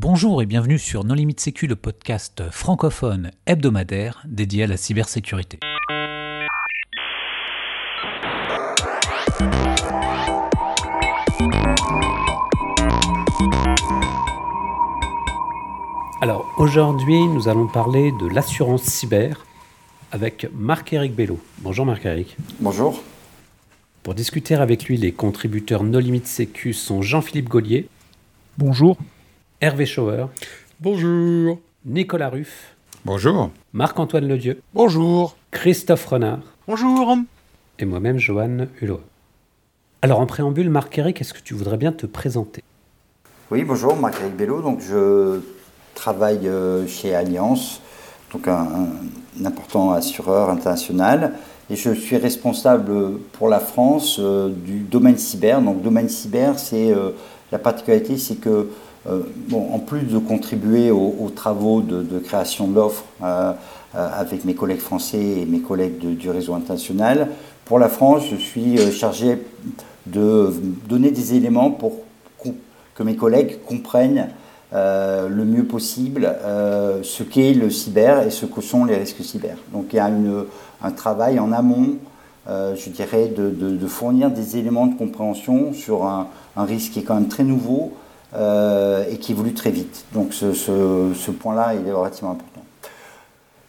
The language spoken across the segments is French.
Bonjour et bienvenue sur Non Limite Sécu, le podcast francophone hebdomadaire dédié à la cybersécurité. Alors aujourd'hui, nous allons parler de l'assurance cyber avec Marc-Éric Bello. Bonjour Marc-Éric. Bonjour. Pour discuter avec lui, les contributeurs No Limite Sécu sont Jean-Philippe Gaulier. Bonjour. Hervé Schauer. Bonjour. Nicolas Ruff. Bonjour. Marc-Antoine Ledieu. Bonjour. Christophe Renard. Bonjour. Et moi-même, Johan Hulot. Alors en préambule, Marc-Éric, est-ce que tu voudrais bien te présenter? Oui, bonjour, Marc-Éric Bello. Donc je travaille euh, chez Alliance, donc un, important assureur international. Et je suis responsable pour la France euh, du domaine cyber. Donc domaine cyber, c'est euh, la particularité, c'est que bon, en plus de contribuer aux, travaux de, création de l'offre avec mes collègues français et mes collègues du réseau international, pour la France, je suis chargé de donner des éléments pour que mes collègues comprennent euh, le mieux possible euh, ce qu'est le cyber et ce que sont les risques cyber. Donc il y a un travail en amont, euh, je dirais, de, fournir des éléments de compréhension sur un, risque qui est quand même très nouveau et qui évolue très vite. Donc ce, point-là, il est relativement important.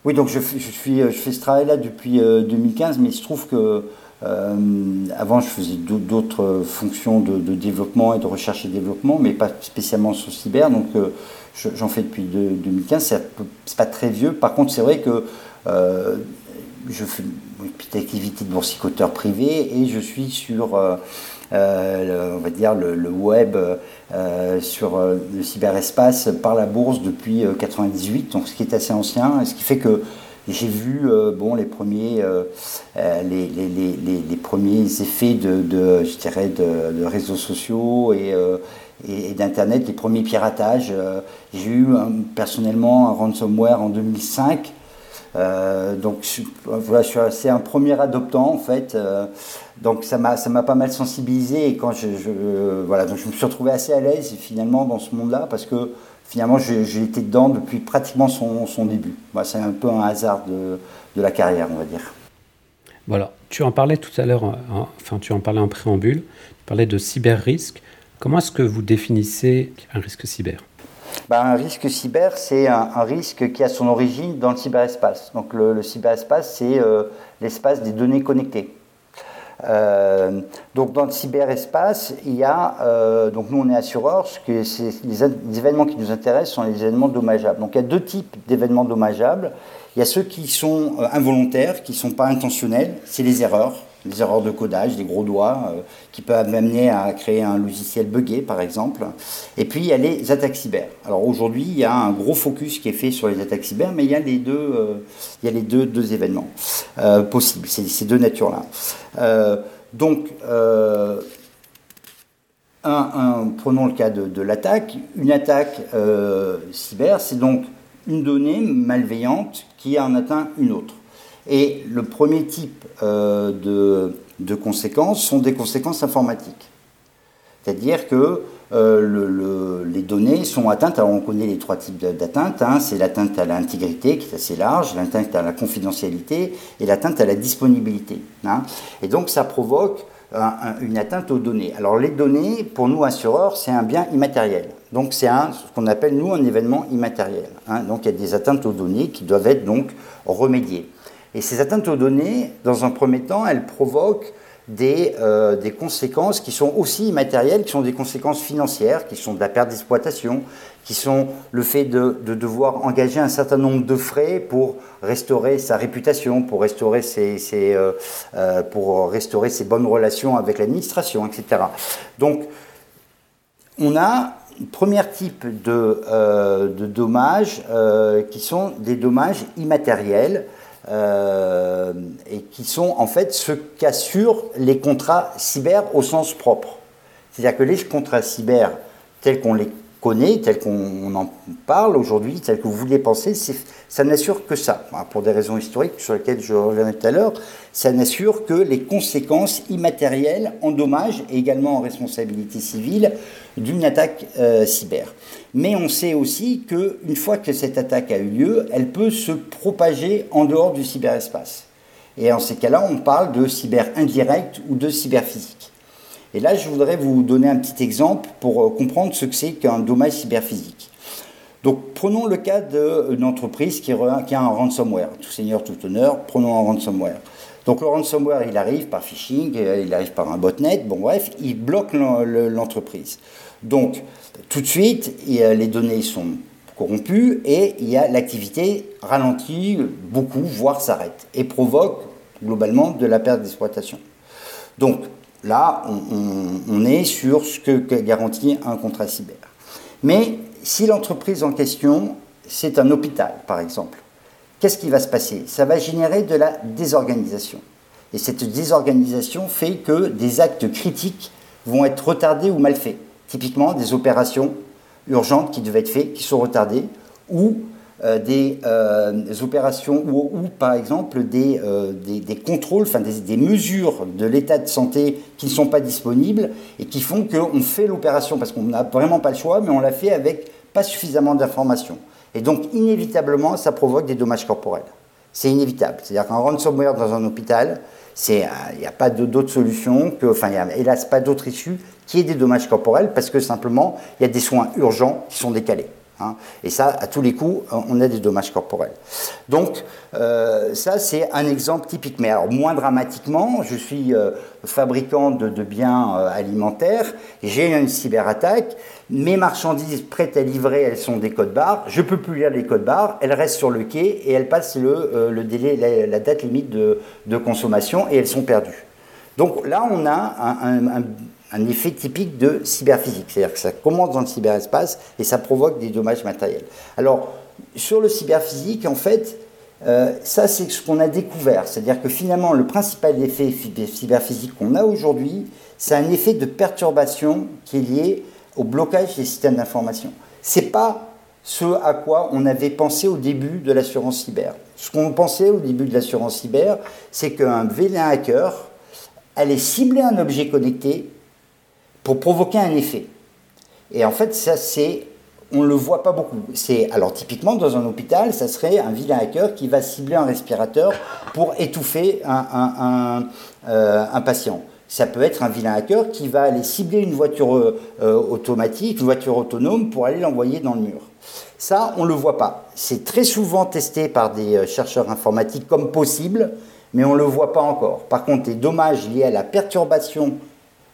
Oui, donc je, suis, je fais ce travail-là depuis 2015, mais il se trouve que euh, avant, je faisais d'autres fonctions de, développement et de recherche et développement, mais pas spécialement sur cyber. Donc, euh, j'en fais depuis 2015. C'est pas très vieux. Par contre, c'est vrai que euh, je fais une petite activité de boursicoteur privé et je suis sur, on va dire, le, web, sur le cyberespace par la bourse depuis 98, donc ce qui est assez ancien, ce qui fait que j'ai vu euh, bon, les, premiers, euh, euh, les, les, les, premiers effets de, je dirais de, réseaux sociaux et, et, d'Internet, les premiers piratages. j'ai eu personnellement un ransomware en 2005. Donc voilà, je un premier adoptant en fait. donc ça m'a ça m'a pas mal sensibilisé et quand je, voilà donc je me suis retrouvé assez à l'aise finalement dans ce monde-là parce que finalement, j'ai été dedans depuis pratiquement son, début. c'est un peu un hasard de, la carrière, on va dire. Voilà, tu en parlais tout à l'heure, enfin tu en parlais en préambule, tu parlais de cyber-risque. Comment est-ce que vous définissez un risque cyber? Ben, un risque cyber, c'est un, risque qui a son origine dans le cyberespace. Donc le, cyberespace, c'est euh, l'espace des données connectées. Euh, donc dans le cyberespace, il y a, euh, donc nous on est assureurs, les, les, événements qui nous intéressent sont les événements dommageables. Donc il y a deux types d'événements dommageables. Il y a ceux qui sont involontaires, qui ne sont pas intentionnels, c'est les erreurs des erreurs de codage, des gros doigts, euh, qui peuvent amener à créer un logiciel buggé, par exemple. Et puis, il y a les attaques cyber. Alors aujourd'hui, il y a un gros focus qui est fait sur les attaques cyber, mais il y a les deux, euh, il y a les deux, événements euh, possibles, ces, ces deux natures-là. donc, prenons le cas de l'attaque. Une attaque cyber, c'est donc une donnée malveillante qui en atteint une autre. Et le premier type euh, de, conséquences sont des conséquences informatiques. C'est-à-dire que euh, les données sont atteintes, alors on connaît les trois types d'atteintes, hein. c'est l'atteinte à l'intégrité qui est assez large, l'atteinte à la confidentialité et l'atteinte à la disponibilité. Hein. Et donc ça provoque une atteinte aux données. Alors les données, pour nous assureurs, c'est un bien immatériel. Donc c'est ce qu'on appelle nous un événement immatériel. Hein. Donc il y a des atteintes aux données qui doivent être donc remédiées. Et ces atteintes aux données, dans un premier temps, elles provoquent des, euh, des, conséquences qui sont aussi immatérielles, qui sont des conséquences financières, qui sont de la perte d'exploitation, qui sont le fait de, de, devoir engager un certain nombre de frais pour restaurer sa réputation, pour restaurer ses, ses euh, euh, pour restaurer ses bonnes relations avec l'administration, etc. Donc, on a un premier type de, de dommages qui sont des dommages immatériels euh, et qui sont en fait ce qu'assurent les contrats cyber au sens propre. C'est-à-dire que les contrats cyber tels qu'on les connaît, tel qu'on en parle aujourd'hui, tel que vous vouliez penser, ça n'assure que ça. Pour des raisons historiques sur lesquelles je reviendrai tout à l'heure, ça n'assure que les conséquences immatérielles en dommages et également en responsabilité civile d'une attaque euh, cyber. Mais on sait aussi qu'une fois que cette attaque a eu lieu, elle peut se propager en dehors du cyberespace. Et en ces cas-là, on parle de cyber indirect ou de cyberphysique. Et là, je voudrais vous donner un petit exemple pour euh, comprendre ce que c'est qu'un dommage cyberphysique. Donc, prenons le cas d'une entreprise qui, a un ransomware. Tout seigneur, tout honneur, prenons un ransomware. Donc, le ransomware, il arrive par phishing, euh, il arrive par un botnet, bon bref, il bloque l'entreprise. Donc, tout de suite, les données sont corrompues et il y a l'activité ralentie beaucoup, voire s'arrête, et provoque globalement de la perte d'exploitation. Donc, Là, on, est sur ce que garantit un contrat cyber. Mais si l'entreprise en question, c'est un hôpital, par exemple, qu'est-ce qui va se passer? Ça va générer de la désorganisation. Et cette désorganisation fait que des actes critiques vont être retardés ou mal faits. Typiquement, des opérations urgentes qui devaient être faites, qui sont retardées, ou des, opérations ou, par exemple des, euh, des, contrôles, enfin des, mesures de l'état de santé qui ne sont pas disponibles et qui font qu'on fait l'opération parce qu'on n'a vraiment pas le choix, mais on l'a fait avec pas suffisamment d'informations. Et donc inévitablement, ça provoque des dommages corporels. C'est inévitable. C'est-à-dire qu'un ransomware dans un hôpital, il n'y a pas d'autre solution, que, enfin il n'y a hélas pas d'autre issue qui est des dommages corporels parce que simplement il y a des soins urgents qui sont décalés. Hein. Et ça, à tous les coups, on a des dommages corporels. Donc, euh, ça, c'est un exemple typique. Mais alors, moins dramatiquement, je suis euh, fabricant de, biens euh, alimentaires, j'ai une cyberattaque, mes marchandises prêtes à livrer, elles sont des codes barres, je ne peux plus lire les codes barres, elles restent sur le quai et elles passent le, délai, la, date limite de, consommation et elles sont perdues. Donc là, on a un effet typique de cyberphysique. C'est-à-dire que ça commence dans le cyberespace et ça provoque des dommages matériels. Alors, sur le cyberphysique, en fait, euh, ça c'est ce qu'on a découvert. C'est-à-dire que finalement, le principal effet cyberphysique qu'on a aujourd'hui, c'est un effet de perturbation qui est lié au blocage des systèmes d'information. Ce n'est pas ce à quoi on avait pensé au début de l'assurance cyber. Ce qu'on pensait au début de l'assurance cyber, c'est qu'un vilain hacker allait cibler un objet connecté pour provoquer un effet. Et en fait, ça, c'est. On ne le voit pas beaucoup. C'est alors typiquement dans un hôpital, ça serait un vilain hacker qui va cibler un respirateur pour étouffer un, euh, patient. Ça peut être un vilain hacker qui va aller cibler une voiture euh, automatique, une voiture autonome pour aller l'envoyer dans le mur. Ça, on ne le voit pas. C'est très souvent testé par des euh, chercheurs informatiques comme possible, mais on ne le voit pas encore. Par contre, les dommages liés à la perturbation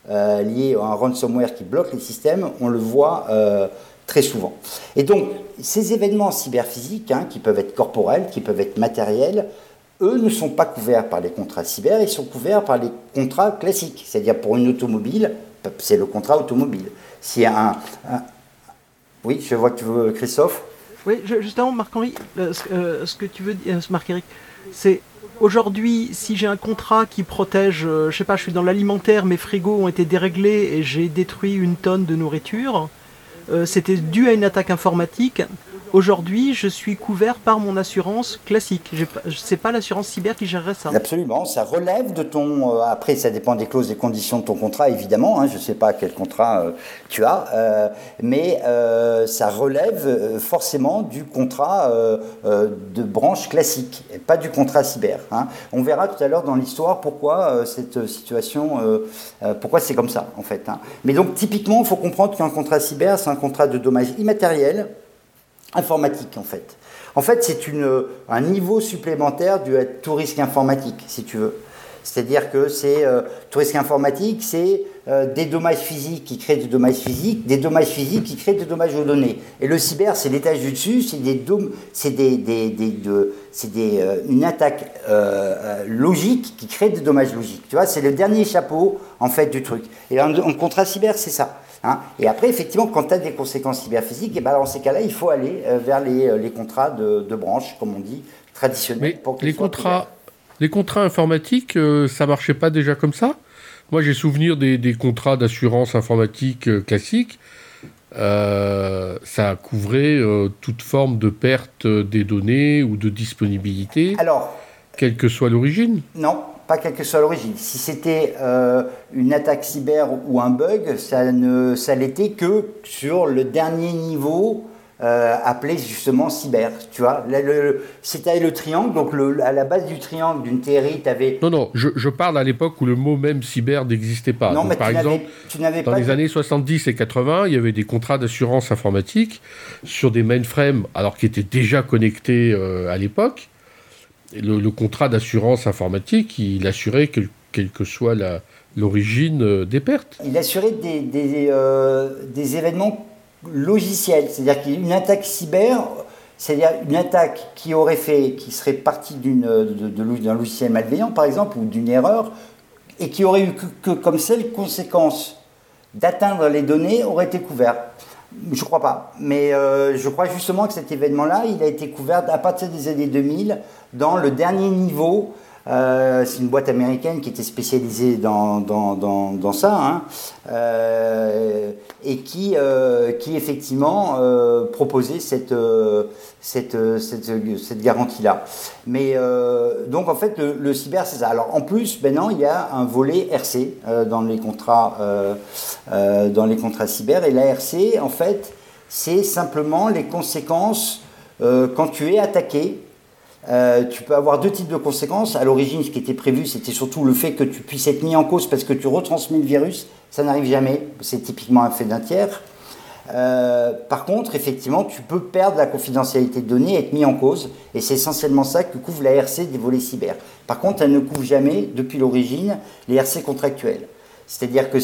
euh, liés à un ransomware qui bloque les systèmes, on le voit euh, très souvent. Et donc, ces événements cyberphysiques, hein, qui peuvent être corporels, qui peuvent être matériels, eux ne sont pas couverts par les contrats cyber, ils sont couverts par les contrats classiques. C'est-à-dire pour une automobile, c'est le contrat automobile. Si un, Oui, je vois que tu veux, Christophe. Oui, justement, Marc-Henri, euh, ce, que tu veux dire, Marc-Éric, c'est Aujourd'hui, si j'ai un contrat qui protège, euh, je sais pas, je suis dans l'alimentaire, mes frigos ont été déréglés et j'ai détruit une tonne de nourriture, euh, c'était dû à une attaque informatique. Aujourd'hui, je suis couvert par mon assurance classique. Ce n'est pas l'assurance cyber qui gérerait ça. Absolument, ça relève de ton... Euh, après, ça dépend des clauses et conditions de ton contrat, évidemment. Hein. je ne sais pas quel contrat euh, tu as, mais ça relève forcément du contrat de branche classique, pas du contrat cyber. Hein. On verra tout à l'heure dans l'histoire pourquoi cette situation, pourquoi c'est comme ça, en fait. Hein. Mais donc, typiquement, il faut comprendre qu'un contrat cyber, c'est un contrat de dommages immatériels informatique en fait. En fait, c'est un niveau supplémentaire du tout risque informatique, si tu veux. C'est-à-dire que c'est euh, tout risque informatique, c'est euh, des dommages physiques qui créent des dommages physiques, des dommages physiques qui créent des dommages aux données. Et le cyber, c'est l'étage du dessus, c'est des, c'est des, des, des c'est des, euh, une attaque logique qui crée des dommages logiques. Tu vois, c'est le dernier chapeau en fait du truc. Et en contrat cyber, c'est ça. Hein. et après, effectivement, quand tu as des conséquences cyberphysiques, et eh ben dans ces cas-là, il faut aller euh, vers les, euh, les contrats de, de, branche, comme on dit, traditionnels. Mais les, contrats, les contrats informatiques, euh, ça marchait pas déjà comme ça? Moi, j'ai souvenir des, des contrats d'assurance informatique classiques. ça couvrait toute forme de perte des données ou de disponibilité. Alors, quelle que soit l'origine? Non, pas quelle que soit l'origine. Si c'était une attaque cyber ou un bug, ça ne ça l'était que sur le dernier niveau euh, appelé justement cyber. Tu vois, c'était le triangle, donc à la base du triangle d'une théorie, tu avais. Non, non, je, parle à l'époque où le mot même cyber n'existait pas. Non, mais par exemple, tu dans pas les années 70 et 80, il y avait des contrats d'assurance informatique sur des mainframes, alors qui étaient déjà connectés euh, à l'époque. Le, contrat d'assurance informatique, il assurait quelle que soit l'origine euh, des pertes. Il assurait des, des, des événements logiciel, c'est-à-dire qu'une attaque cyber, c'est-à-dire une attaque qui aurait fait, qui serait partie d'un logiciel malveillant par exemple, ou d'une erreur, et qui aurait eu que, comme seule conséquence d'atteindre les données aurait été couvert. Je ne crois pas, mais euh, je crois justement que cet événement-là, il a été couvert à partir des années 2000 dans le dernier niveau euh, c'est une boîte américaine qui était spécialisée dans, dans, dans, ça, hein. euh, et qui, euh, qui effectivement proposait cette, cette, cette, garantie-là. Mais donc en fait, le, cyber, c'est ça. Alors en plus, il y a un volet RC dans, les contrats, dans les contrats cyber, et la RC, en fait, c'est simplement les conséquences quand tu es attaqué euh, tu peux avoir deux types de conséquences. À l'origine, ce qui était prévu, c'était surtout le fait que tu puisses être mis en cause parce que tu retransmets le virus. Ça n'arrive jamais. C'est typiquement un fait d'un tiers. Euh, par contre, effectivement, tu peux perdre la confidentialité de données être mis en cause. Et c'est essentiellement ça que couvre la RC des volets cyber. Par contre, elle ne couvre jamais, depuis l'origine, les RC contractuels. C'est-à-dire que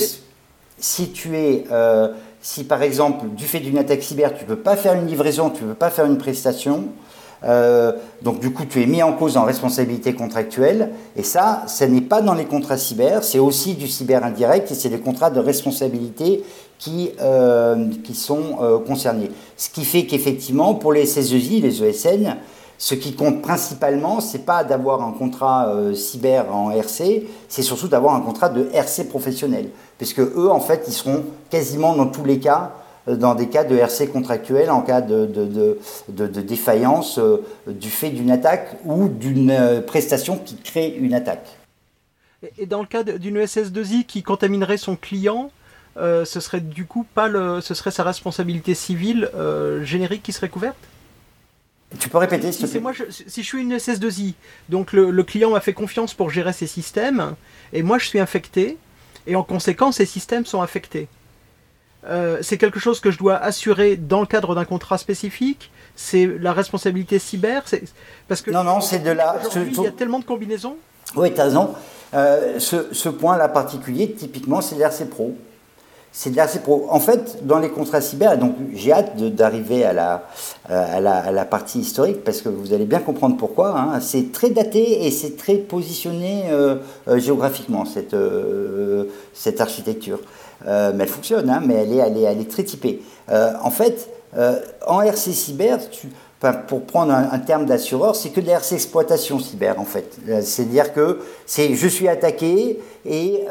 si tu es, euh, si par exemple, du fait d'une attaque cyber, tu ne peux pas faire une livraison, tu ne peux pas faire une prestation, euh, donc du coup, tu es mis en cause en responsabilité contractuelle. Et ça, ce n'est pas dans les contrats cyber, c'est aussi du cyber indirect et c'est des contrats de responsabilité qui, euh, qui sont euh, concernés. Ce qui fait qu'effectivement, pour les SSEI, les ESN, ce qui compte principalement, c'est pas d'avoir un contrat cyber en RC, c'est surtout d'avoir un contrat de RC professionnel. Puisque eux, en fait, ils seront quasiment dans tous les cas dans des cas de RC contractuel, en cas de, de, défaillance euh, du fait d'une attaque ou d'une euh, prestation qui crée une attaque. Et dans le cas d'une SS2I qui contaminerait son client, ce serait du coup pas le, ce serait sa responsabilité civile générique qui serait couverte? Tu peux répéter si, moi, si je suis une SS2I, donc le, le client m'a fait confiance pour gérer ses systèmes, et moi je suis infecté, et en conséquence ces systèmes sont affectés. Euh, c'est quelque chose que je dois assurer dans le cadre d'un contrat spécifique? C'est la responsabilité cyber? Parce que non, non, c'est de la. Il y a tellement de combinaisons. Oui, tu as raison. Euh, ce, point-là particulier, typiquement, c'est l'RC Pro. C'est de l'RC Pro. En fait, dans les contrats cyber, donc j'ai hâte d'arriver à la, à, la, partie historique parce que vous allez bien comprendre pourquoi. Hein. C'est très daté et c'est très positionné euh, géographiquement, cette, cette architecture. Euh, mais elle fonctionne, hein, mais elle est, elle, est, elle est, très typée. Euh, en fait, euh, en RC cyber, pour prendre un, terme d'assureur, c'est que de la RC exploitation cyber en fait. C'est-à-dire que je suis attaqué et,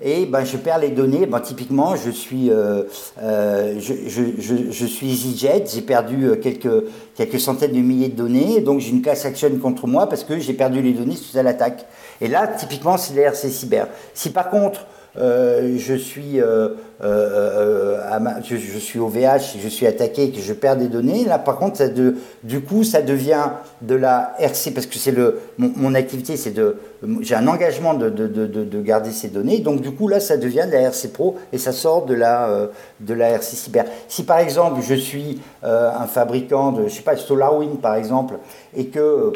et ben, je perds les données. Ben, typiquement, je suis, je, je, je, je, suis EasyJet, j'ai perdu quelques, quelques centaines de milliers de données, donc j'ai une class action contre moi parce que j'ai perdu les données suite à l'attaque. Et là, typiquement, c'est de la RC cyber. Si par contre, euh, je, suis, euh, euh, je, suis au VH, je suis attaqué et que je perds des données. Là, par contre, ça du coup, ça devient de la RC, parce que c'est le, mon, activité, c'est de, j'ai un engagement de, de, de, garder ces données. Donc, du coup, là, ça devient de la RC Pro et ça sort de la, de la RC Cyber. Si, par exemple, je suis un fabricant de, je sais pas, SolarWind, par exemple, et que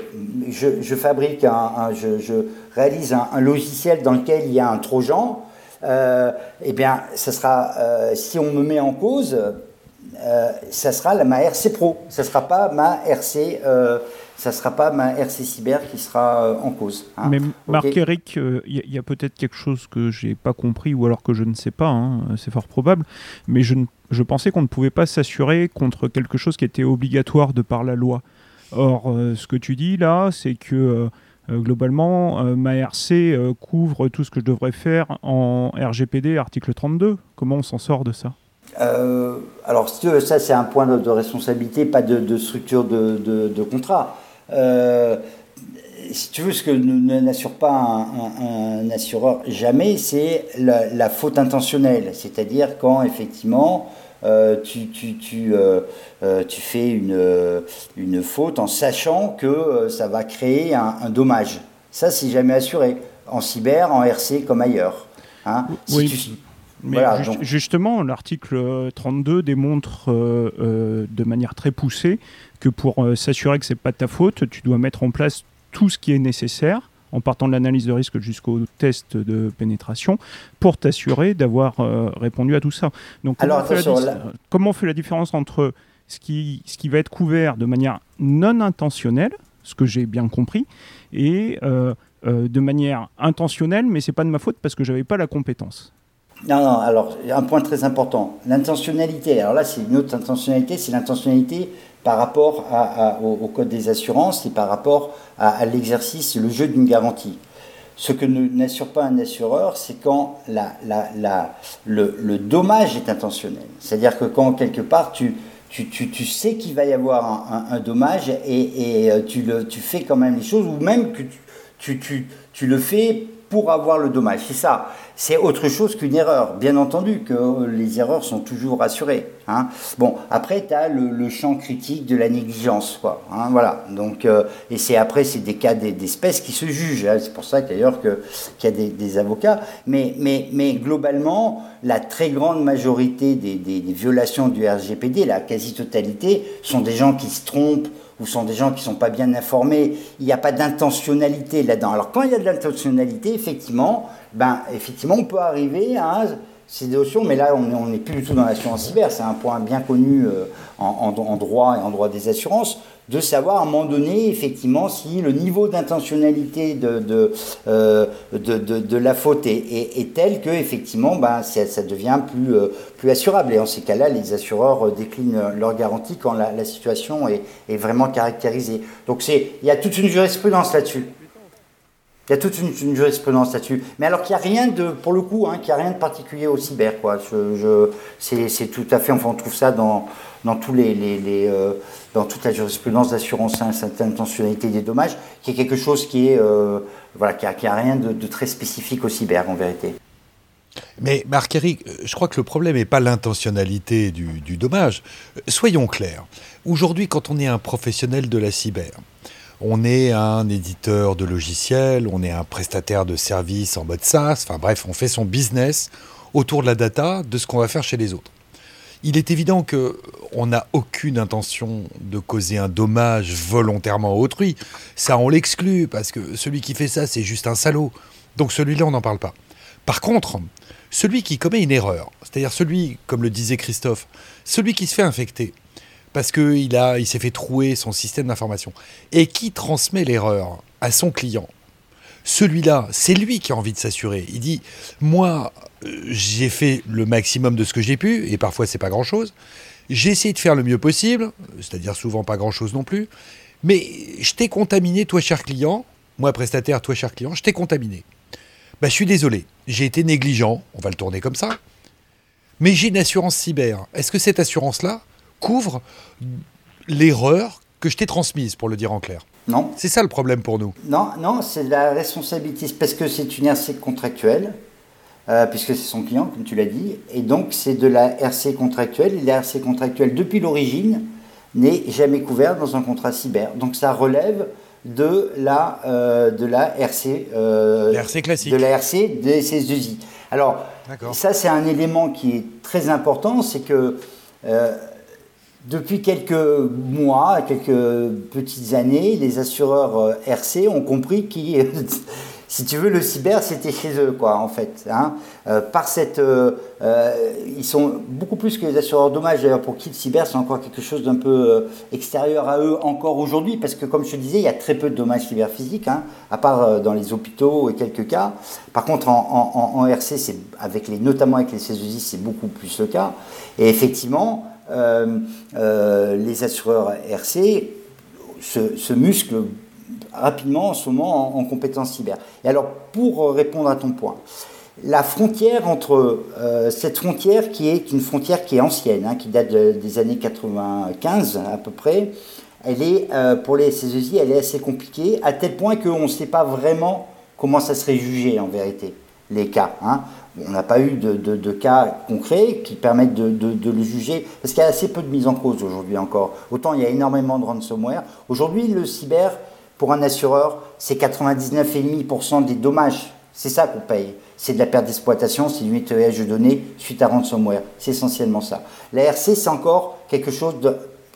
je, fabrique un, je, réalise un, logiciel dans lequel il y a un trojan, eh bien, ça sera, euh, si on me met en cause, euh, ça sera la, ma RC Pro, ça sera pas ma RC, ça sera pas ma RC Cyber qui sera en cause. Hein. Mais Marc-Éric, il y a, peut-être quelque chose que j'ai pas compris ou alors que je ne sais pas, hein, c'est fort probable, mais je, je pensais qu'on ne pouvait pas s'assurer contre quelque chose qui était obligatoire de par la loi. Or, ce que tu dis là, c'est que euh, globalement, euh, ma RC euh, couvre tout ce que je devrais faire en RGPD article 32. Comment on s'en sort de ça? Alors, ça, c'est un point de, responsabilité, pas de, structure de, contrat. si tu veux, ce que n'assure pas un, assureur jamais, c'est la, faute intentionnelle. C'est-à-dire quand, effectivement, tu, tu, tu, tu, fais une, une, faute en sachant que ça va créer un dommage. Ça, c'est jamais assuré, en cyber, en RC comme ailleurs. Hein. oui. Mais justement, l'article 32 démontre euh, euh, de manière très poussée que pour euh, s'assurer que c'est pas ta faute, tu dois mettre en place tout ce qui est nécessaire en partant de l'analyse de risque jusqu'au test de pénétration, pour t'assurer d'avoir répondu à tout ça. Donc, comment, Alors, on fait la, comment on fait la différence entre ce qui, ce qui va être couvert de manière non intentionnelle, ce que j'ai bien compris, et euh, euh, de manière intentionnelle, mais c'est pas de ma faute parce que j'avais pas la compétence? Non, non, alors, un point très important. L'intentionnalité, alors là, c'est une autre intentionnalité, c'est l'intentionnalité par rapport au, code des assurances et par rapport à, l'exercice, le jeu d'une garantie. Ce que n'assure pas un assureur, c'est quand la, la, le, dommage est intentionnel. C'est-à-dire que quand quelque part tu, tu, tu, tu sais qu'il va y avoir un, dommage et, et, euh, tu, le, tu fais quand même les choses, ou même que tu, tu le fais pour avoir le dommage. C'est ça. C'est autre chose qu'une erreur. Bien entendu que les erreurs sont toujours assurées. Hein. Bon, après, tu as le, champ critique de la négligence. Quoi, hein, voilà. Donc, euh, et c'est après, c'est des cas d'espèces qui se jugent. Hein. C'est pour ça d'ailleurs qu'il y a des, avocats. Mais, mais, mais globalement, la très grande majorité des violations du RGPD, la quasi-totalité, sont des gens qui se trompent ou sont des gens qui ne sont pas bien informés, il n'y a pas d'intentionnalité là-dedans. Alors quand il y a de l'intentionnalité, effectivement, ben, effectivement, on peut arriver à ces notions, mais là, on n'est plus du tout dans l'assurance cyber, c'est un point bien connu euh, en, droit et en droit des assurances de savoir à un moment donné, effectivement, si le niveau d'intentionnalité de, de, euh, de, de, la faute est, est, tel que, effectivement, ben, ça, devient plus, euh, plus assurable. Et en ces cas-là, les assureurs euh, déclinent leur garantie quand la, la situation est, est, vraiment caractérisée. Donc, il y a toute une jurisprudence là-dessus. Il y a toute une, jurisprudence là-dessus. Mais alors qu'il n'y a rien de, pour le coup, hein, qu'il n'y a rien de particulier au cyber. Quoi. Je, c'est, tout à fait, enfin, on trouve ça dans, dans, tous les, les, euh, dans toute la jurisprudence d'assurance hein, intentionnalité des dommages, qui est quelque chose qui est, euh, voilà, qui a, rien de, très spécifique au cyber en vérité. Mais Marc-Éric, je crois que le problème n'est pas l'intentionnalité du, du, dommage. Soyons clairs. Aujourd'hui, quand on est un professionnel de la cyber, on est un éditeur de logiciels, on est un prestataire de services en mode SaaS, enfin bref, on fait son business autour de la data, de ce qu'on va faire chez les autres. Il est évident qu'on n'a aucune intention de causer un dommage volontairement à autrui. Ça, on l'exclut, parce que celui qui fait ça, c'est juste un salaud. Donc celui-là, on n'en parle pas. Par contre, celui qui commet une erreur, c'est-à-dire celui, comme le disait Christophe, celui qui se fait infecter, parce qu'il il s'est fait trouer son système d'information, et qui transmet l'erreur à son client, celui-là, c'est lui qui a envie de s'assurer. Il dit, moi, euh, j'ai fait le maximum de ce que j'ai pu, et parfois c'est pas grand-chose. J'ai essayé de faire le mieux possible, c'est-à-dire souvent pas grand-chose non plus, mais je t'ai contaminé, toi cher client, moi prestataire, toi cher client, je t'ai contaminé. Bah, je suis désolé, j'ai été négligent, on va le tourner comme ça, mais j'ai une assurance cyber. Est-ce que cette assurance-là couvre l'erreur que je t'ai transmise, pour le dire en clair Non. C'est ça le problème pour nous. Non, non, c'est la responsabilité, parce que c'est une RC contractuelle, euh, puisque c'est son client, comme tu l'as dit, et donc c'est de la RC contractuelle, et la RC contractuelle, depuis l'origine, n'est jamais couverte dans un contrat cyber. Donc ça relève de la, euh, de la RC, euh, RC classique. De la RC des SS2I. Alors, ça c'est un élément qui est très important, c'est que depuis quelques mois, quelques petites années, les assureurs euh, RC ont compris que, si tu veux, le cyber, c'était chez eux, quoi, en fait. Hein. Euh, par cette, euh, ils sont beaucoup plus que les assureurs dommages. D'ailleurs, pour qui le cyber, c'est encore quelque chose d'un peu extérieur à eux encore aujourd'hui, parce que, comme je te disais, il y a très peu de dommages cyber physiques, hein, à part dans les hôpitaux et quelques cas. Par contre, en, en, RC, c'est avec les, notamment avec les CESI, c'est beaucoup plus le cas. Et effectivement, les assureurs RC se, musclent rapidement en ce moment en, compétences cyber. Et alors, pour répondre à ton point, la frontière entre cette frontière qui est une frontière qui est ancienne, hein, qui date des années 95 à peu près, elle est pour les SSI, elle est assez compliquée à tel point qu'on ne sait pas vraiment comment ça serait jugé en vérité les cas. Hein. On n'a pas eu de, cas concrets qui permettent de, le juger, parce qu'il y a assez peu de mise en cause aujourd'hui encore. Autant il y a énormément de ransomware. Aujourd'hui, le cyber, pour un assureur, c'est 99,5% des dommages. C'est ça qu'on paye. C'est de la perte d'exploitation, c'est du nettoyage de données suite à ransomware. C'est essentiellement ça. La RC, c'est encore quelque chose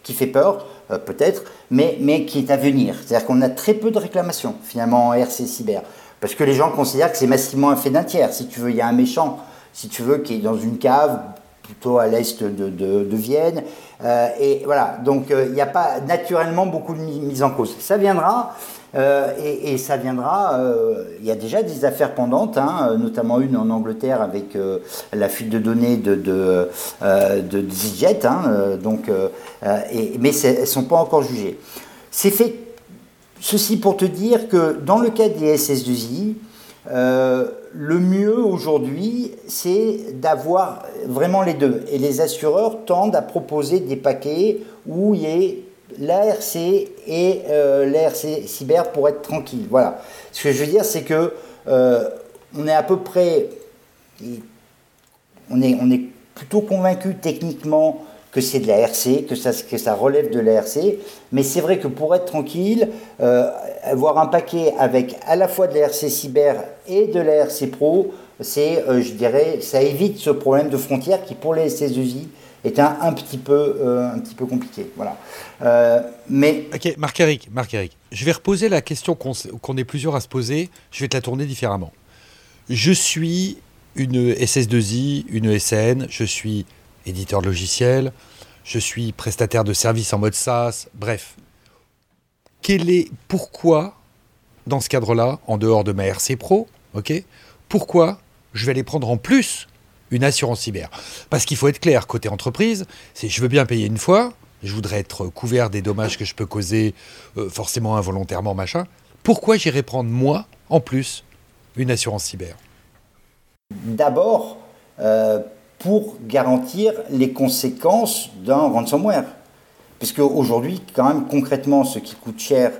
qui fait peur, euh, peut-être, mais, mais qui est à venir. C'est-à-dire qu'on a très peu de réclamations, finalement, en RC cyber. Parce que les gens considèrent que c'est massivement un fait d'un tiers. Si tu veux, il y a un méchant, si tu veux, qui est dans une cave, plutôt à l'est de, Vienne. Euh, et voilà, donc euh, il n'y a pas naturellement beaucoup de mise en cause. Ça viendra, euh, et, ça viendra, il y a déjà des affaires pendantes, hein, notamment une en Angleterre avec la fuite de données de, de, de hein, donc, et, mais elles ne sont pas encore jugées. C'est fait Ceci pour te dire que dans le cas des SS2I, euh, le mieux aujourd'hui, c'est d'avoir vraiment les deux. Et les assureurs tendent à proposer des paquets où il y ait l'ARC et euh, l'ARC cyber pour être tranquille. Voilà. Ce que je veux dire, c'est que euh, on est à peu près, on est, on est plutôt convaincu techniquement que c'est de la RC, que ça, relève de la RC. Mais c'est vrai que pour être tranquille, euh, avoir un paquet avec à la fois de la RC cyber et de la RC pro, c'est, euh, je dirais, ça évite ce problème de frontière qui pour les SSEJ est un, un, petit peu, euh, un petit peu compliqué. Voilà. mais... Ok, Marc-Éric, Marc-Éric, je vais reposer la question qu'on est plusieurs à se poser, je vais te la tourner différemment. Je suis une SS2I, une SN, je suis éditeur de logiciel, je suis prestataire de services en mode SaaS, bref. Quel est, pourquoi, dans ce cadre-là, en dehors de ma RC Pro, pourquoi je vais aller prendre en plus une assurance cyber? Parce qu'il faut être clair, côté entreprise, c'est je veux bien payer une fois, je voudrais être couvert des dommages que je peux causer euh, forcément involontairement, machin. Pourquoi j'irai prendre moi, en plus, une assurance cyber? D'abord, euh, pour garantir les conséquences d'un ransomware. Puisque aujourd'hui, quand même, concrètement, ce qui coûte cher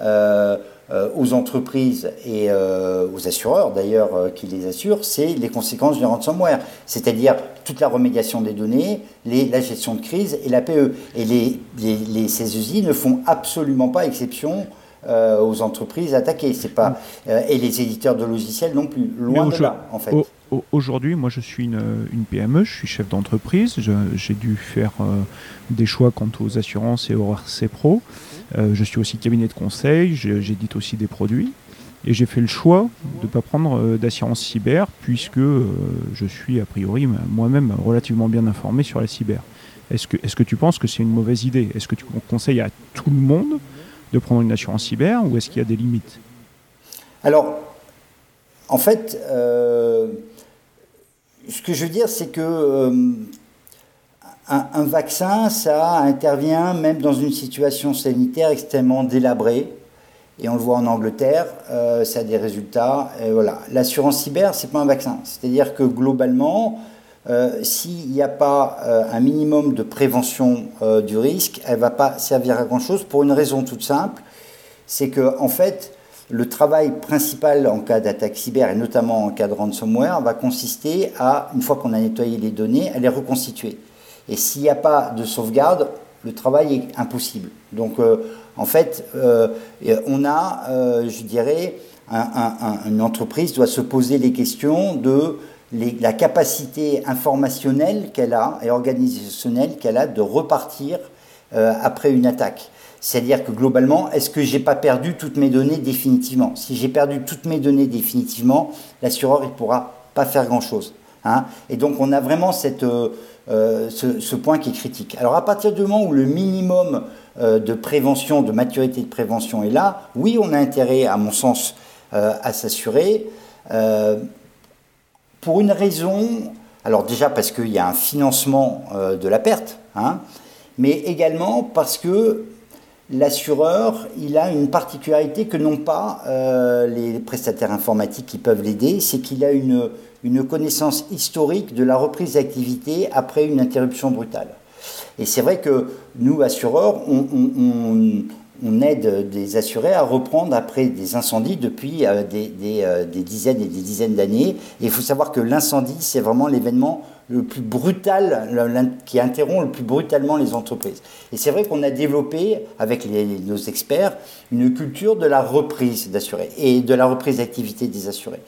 euh, euh, aux entreprises et euh, aux assureurs, d'ailleurs, qui les assurent, c'est les conséquences du ransomware. C'est-à-dire toute la remédiation des données, les, la gestion de crise et la PE. Et les, les, ces usines ne font absolument pas exception aux entreprises attaquées. C'est pas, et les éditeurs de logiciels non plus. Loin de là, en fait. Aujourd'hui, moi je suis une, PME, je suis chef d'entreprise, j'ai dû faire euh, des choix quant aux assurances et aux RC Pro. Euh, je suis aussi cabinet de conseil, j'édite aussi des produits. Et j'ai fait le choix de ne pas prendre euh, d'assurance cyber puisque je suis a priori moi-même relativement bien informé sur la cyber. Est-ce que, est que tu penses que c'est une mauvaise idée? Est-ce que tu conseilles à tout le monde de prendre une assurance cyber ou est-ce qu'il y a des limites? Alors, en fait, ce que je veux dire, c'est que euh, un, vaccin, ça intervient même dans une situation sanitaire extrêmement délabrée. Et on le voit en Angleterre, euh, ça a des résultats. Voilà. L'assurance cyber, c'est pas un vaccin. C'est-à-dire que globalement, euh, s'il n'y a pas un minimum de prévention du risque, elle ne va pas servir à grand-chose pour une raison toute simple. C'est que, en fait, le travail principal en cas d'attaque cyber, et notamment en cas de ransomware, va consister à, une fois qu'on a nettoyé les données, à les reconstituer. Et s'il n'y a pas de sauvegarde, le travail est impossible. Donc, euh, en fait, euh, on a, euh, je dirais, une entreprise doit se poser les questions de la capacité informationnelle qu'elle a et organisationnelle qu'elle a de repartir après une attaque. C'est-à-dire que globalement, est-ce que j'ai pas perdu toutes mes données définitivement? Si j'ai perdu toutes mes données définitivement, l'assureur ne pourra pas faire grand-chose. Hein et donc on a vraiment euh, euh, ce, point qui est critique. Alors à partir du moment où le minimum euh, de prévention, de maturité de prévention est là, oui, on a intérêt, à mon sens, à s'assurer. pour une raison, alors déjà parce qu'il y a un financement de la perte, hein, mais également parce que l'assureur, il a une particularité que n'ont pas euh, les prestataires informatiques qui peuvent l'aider, c'est qu'il a une, connaissance historique de la reprise d'activité après une interruption brutale. Et c'est vrai que nous, assureurs, on, aide des assurés à reprendre après des incendies depuis euh, euh, des, dizaines et des dizaines d'années. Et il faut savoir que l'incendie, c'est vraiment l'événement le plus brutal, qui interrompt le plus brutalement les entreprises. Et c'est vrai qu'on a développé, avec nos experts, une culture de la reprise d'assurés et de la reprise d'activité des assurés.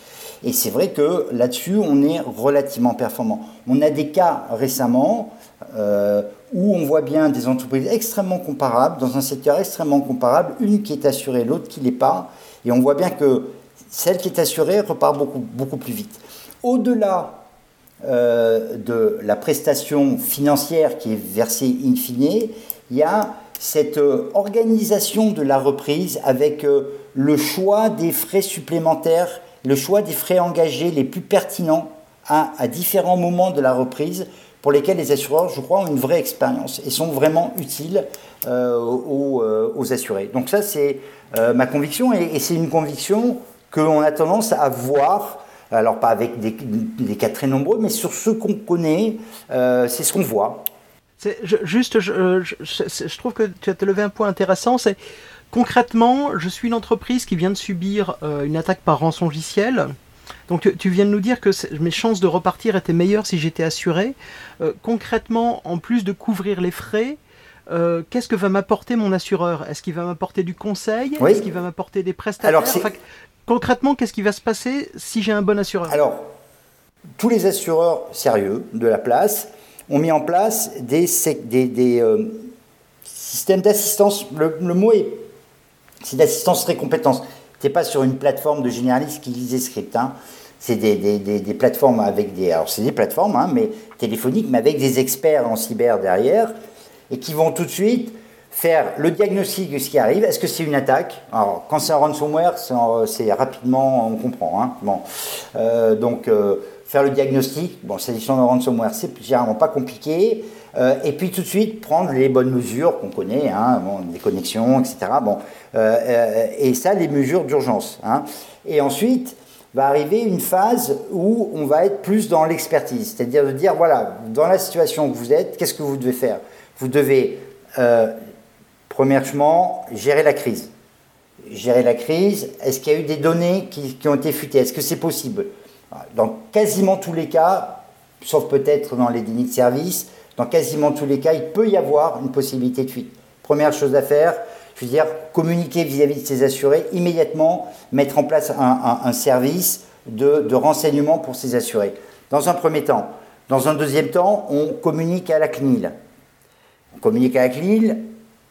Et c'est vrai que là-dessus, on est relativement performant. On a des cas récemment euh, où on voit bien des entreprises extrêmement comparables, dans un secteur extrêmement comparable, une qui est assurée, l'autre qui ne l'est pas. Et on voit bien que celle qui est assurée repart beaucoup, plus vite. Au-delà euh, de la prestation financière qui est versée in fine, il y a cette euh, organisation de la reprise avec euh, le choix des frais supplémentaires, le choix des frais engagés les plus pertinents à, différents moments de la reprise pour lesquels les assureurs, je crois, ont une vraie expérience et sont vraiment utiles aux, assurés. Donc ça, c'est ma conviction et, c'est une conviction qu'on a tendance à voir alors pas avec des, cas très nombreux, mais sur ce qu'on connaît, euh, c'est ce qu'on voit. juste, euh, je, trouve que tu as levé un point intéressant, c'est concrètement, je suis une entreprise qui vient de subir euh, une attaque par rançongiciel. Donc tu, viens de nous dire que mes chances de repartir étaient meilleures si j'étais assuré. concrètement, en plus de couvrir les frais, qu'est-ce que va m'apporter mon assureur? Est-ce qu'il va m'apporter du conseil? Est-ce qu'il va m'apporter des prestations Concrètement, qu'est-ce qui va se passer si j'ai un bon assureur? Alors, tous les assureurs sérieux de la place ont mis en place des, des, euh, systèmes d'assistance. Le, mot est c'est d'assistance très compétence. Tu n'es pas sur une plateforme de généralistes qui lisent des scripts. Hein. C'est des, plateformes avec des. Alors, c'est des plateformes, hein, mais téléphoniques, mais avec des experts en cyber derrière, et qui vont tout de suite faire le diagnostic de ce qui arrive. Est-ce que c'est une attaque? Alors, quand c'est un ransomware, c'est rapidement, on comprend. Hein bon. Euh, donc, euh, faire le diagnostic, bon, c'est de ransomware, c'est généralement pas compliqué. Euh, et puis tout de suite prendre les bonnes mesures qu'on connaît, hein, bon, les connexions, etc. Bon, et ça, les mesures d'urgence. Hein. Et ensuite, va arriver une phase où on va être plus dans l'expertise, c'est-à-dire de dire voilà, dans la situation où vous êtes, qu'est-ce que vous devez faire? Vous devez Premièrement, gérer la crise. Gérer la crise, est-ce qu'il y a eu des données qui, ont été futées? Est-ce que c'est possible? Dans quasiment tous les cas, sauf peut-être dans les dénis de service, dans quasiment tous les cas, il peut y avoir une possibilité de fuite. Première chose à faire, je veux dire, communiquer vis-à-vis de ses assurés, immédiatement mettre en place un, service de, renseignement pour ses assurés. Dans un premier temps. Dans un deuxième temps, on communique à la CNIL. On communique à la CNIL,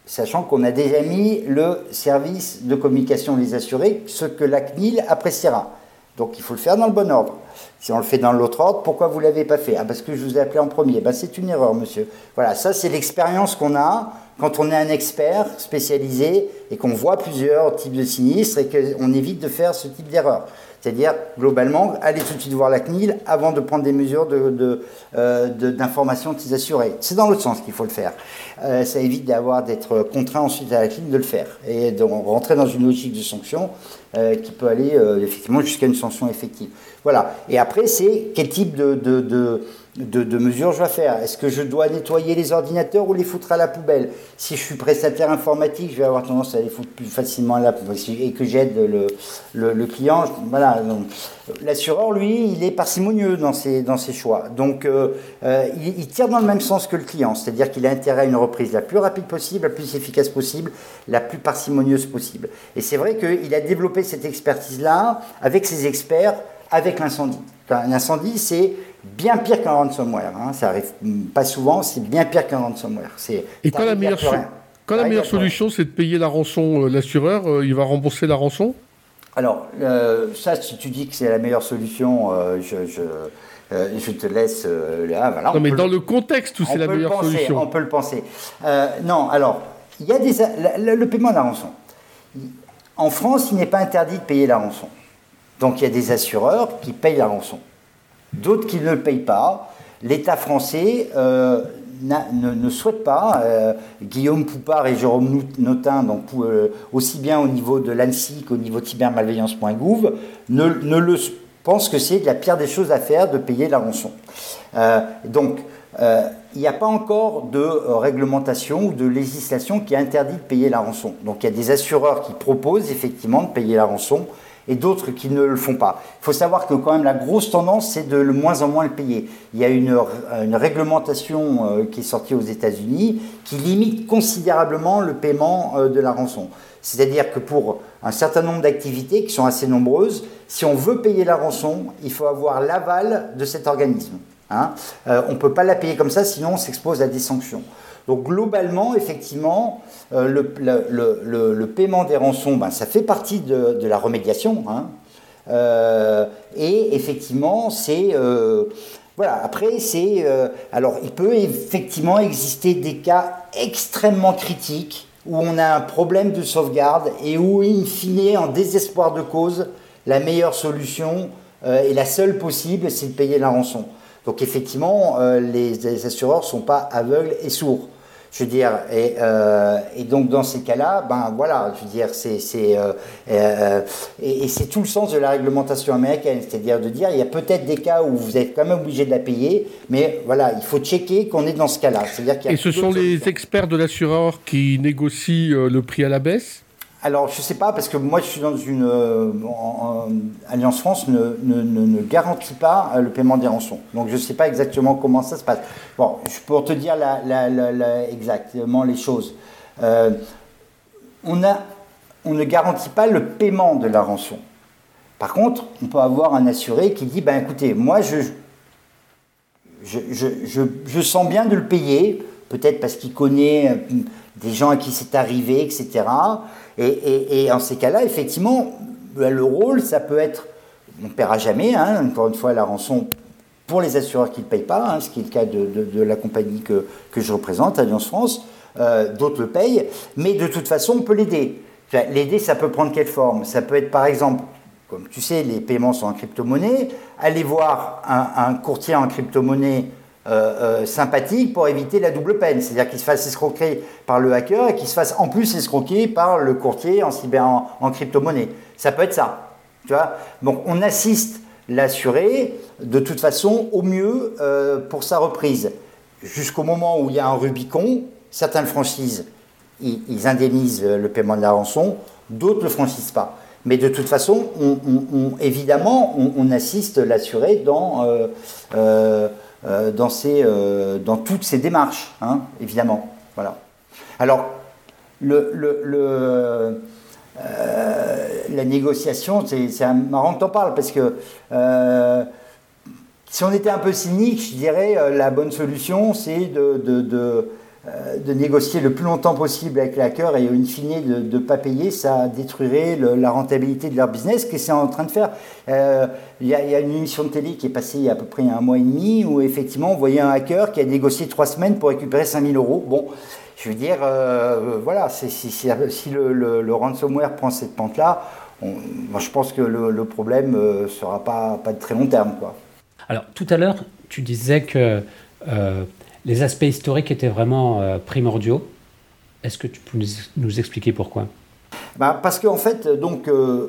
sachant qu'on a déjà mis le service de communication des assurés, ce que la CNIL appréciera. Donc il faut le faire dans le bon ordre. Si on le fait dans l'autre ordre, pourquoi vous ne l'avez pas fait? Ah, parce que je vous ai appelé en premier. Ben, c'est une erreur, monsieur. Voilà, ça c'est l'expérience qu'on a quand on est un expert spécialisé et qu'on voit plusieurs types de sinistres et qu'on évite de faire ce type d'erreur. C'est-à-dire, globalement, aller tout de suite voir la CNIL avant de prendre des mesures d'information de, de, euh. C'est dans l'autre sens qu'il faut le faire. Euh, ça évite d'avoir d'être contraint ensuite à la CNIL de le faire et de rentrer dans une logique de sanction euh, qui peut aller effectivement jusqu'à une sanction effective. Voilà. Et après, c'est quel type de, mesures je dois faire. Est-ce que je dois nettoyer les ordinateurs ou les foutre à la poubelle? Si je suis prestataire informatique, je vais avoir tendance à les foutre plus facilement à la poubelle et que j'aide le, client. Voilà. L'assureur, lui, il est parcimonieux dans ses, dans ses choix. Donc, euh, euh, il, tire dans le même sens que le client, c'est-à-dire qu'il a intérêt à une reprise la plus rapide possible, la plus efficace possible, la plus parcimonieuse possible. Et c'est vrai qu'il a développé cette expertise-là avec ses experts, avec l'incendie. Un incendie, c'est bien pire qu'un ransomware. Hein. Ça arrive pas souvent, c'est bien pire qu'un ransomware. Et quand la meilleure, quand la meilleure solution, c'est de payer la rançon, euh, l'assureur, euh, il va rembourser la rançon? Alors, euh, ça, si tu dis que c'est la meilleure solution, je, je, te laisse là. Voilà, non, mais dans le contexte où c'est la meilleure solution. On peut le penser. non, alors, il y a des, le paiement de la rançon. En France, il n'est pas interdit de payer la rançon. Donc il y a des assureurs qui payent la rançon d'autres qui ne le payent pas. L'État français euh, ne, souhaitent pas. Guillaume Poupard et Jérôme Notin, donc aussi bien au niveau de l'ANSI qu'au niveau de cybermalveillance.gouv, ne, ne le pensent que c'est la pire des choses à faire de payer la rançon. donc, il n'y a pas encore de réglementation ou de législation qui interdit de payer la rançon. Donc il y a des assureurs qui proposent effectivement de payer la rançon et d'autres qui ne le font pas. Il faut savoir que quand même la grosse tendance, c'est de le moins en moins le payer. Il y a une, une réglementation euh, qui est sortie aux États-Unis qui limite considérablement le paiement euh, de la rançon. C'est-à-dire que pour un certain nombre d'activités qui sont assez nombreuses, si on veut payer la rançon, il faut avoir l'aval de cet organisme. Hein. Euh, on ne peut pas la payer comme ça, sinon on s'expose à des sanctions. Donc globalement, effectivement, euh, le, paiement des rançons, ben, ça fait partie de, la remédiation. Hein. Euh, et effectivement, c'est... voilà, après, c'est... alors, il peut effectivement exister des cas extrêmement critiques où on a un problème de sauvegarde et où, in fine, en désespoir de cause, la meilleure solution et la seule possible, c'est de payer la rançon. Donc effectivement, les assureurs ne sont pas aveugles et sourds. Je veux dire, et, euh, et, donc dans ces cas-là, ben voilà, je veux dire, c'est euh, euh, et, c'est tout le sens de la réglementation américaine, c'est-à-dire de dire il y a peut-être des cas où vous êtes quand même obligé de la payer, mais voilà, il faut checker qu'on est dans ce cas-là. Et ce sont les experts de l'assureur qui négocient le prix à la baisse? Alors, je ne sais pas, parce que moi, je suis dans une. Euh, Alliance France ne, ne, garantit pas euh, le paiement des rançons. Donc, je ne sais pas exactement comment ça se passe. Bon, pour te dire la, la, exactement les choses, euh, on, a, on ne garantit pas le paiement de la rançon. Par contre, on peut avoir un assuré qui dit ben écoutez, moi, je, je, je, je sens bien de le payer, peut-être parce qu'il connaît des gens à qui c'est arrivé, etc. Et, en ces cas-là, effectivement, le rôle, ça peut être, on ne paiera jamais, hein, encore une fois, la rançon pour les assureurs qui ne payent pas, hein, ce qui est le cas de, la compagnie que, je représente, Alliance France, euh, d'autres le payent, mais de toute façon, on peut l'aider. L'aider, ça peut prendre quelle forme? Ça peut être par exemple, comme tu sais, les paiements sont en crypto-monnaie, aller voir un courtier en crypto-monnaie euh, euh, sympathique pour éviter la double peine. C'est-à-dire qu'il se fasse escroquer par le hacker et qu'il se fasse en plus escroquer par le courtier en, crypto-monnaie. Ça peut être ça. Tu vois Donc on assiste l'assuré de toute façon au mieux euh, pour sa reprise. Jusqu'au moment où il y a un Rubicon, certaines franchises, ils, indemnisent le paiement de la rançon, d'autres ne le franchissent pas. Mais de toute façon, on, évidemment, on, assiste l'assuré dans dans, euh, dans toutes ces démarches, hein, évidemment. Voilà. Alors, euh, la négociation, c'est marrant que tu en parles, parce que si on était un peu cynique, je dirais la bonne solution, c'est de, euh, de négocier le plus longtemps possible avec les hackers et in fine de ne pas payer, ça détruirait la rentabilité de leur business, que c'est en train de faire. Euh, il y, a une émission de télé qui est passée il y a à peu près un mois et demi où effectivement on voyait un hacker qui a négocié trois semaines pour récupérer 5000 euros. Bon, je veux dire, euh, voilà, si, le, ransomware prend cette pente-là, moi je pense que le, problème ne sera pas, pas de très long terme. Quoi. Alors tout à l'heure, tu disais que les aspects historiques étaient vraiment euh, primordiaux. Est-ce que tu peux nous, expliquer pourquoi? Bah Parce qu'en fait, donc, euh,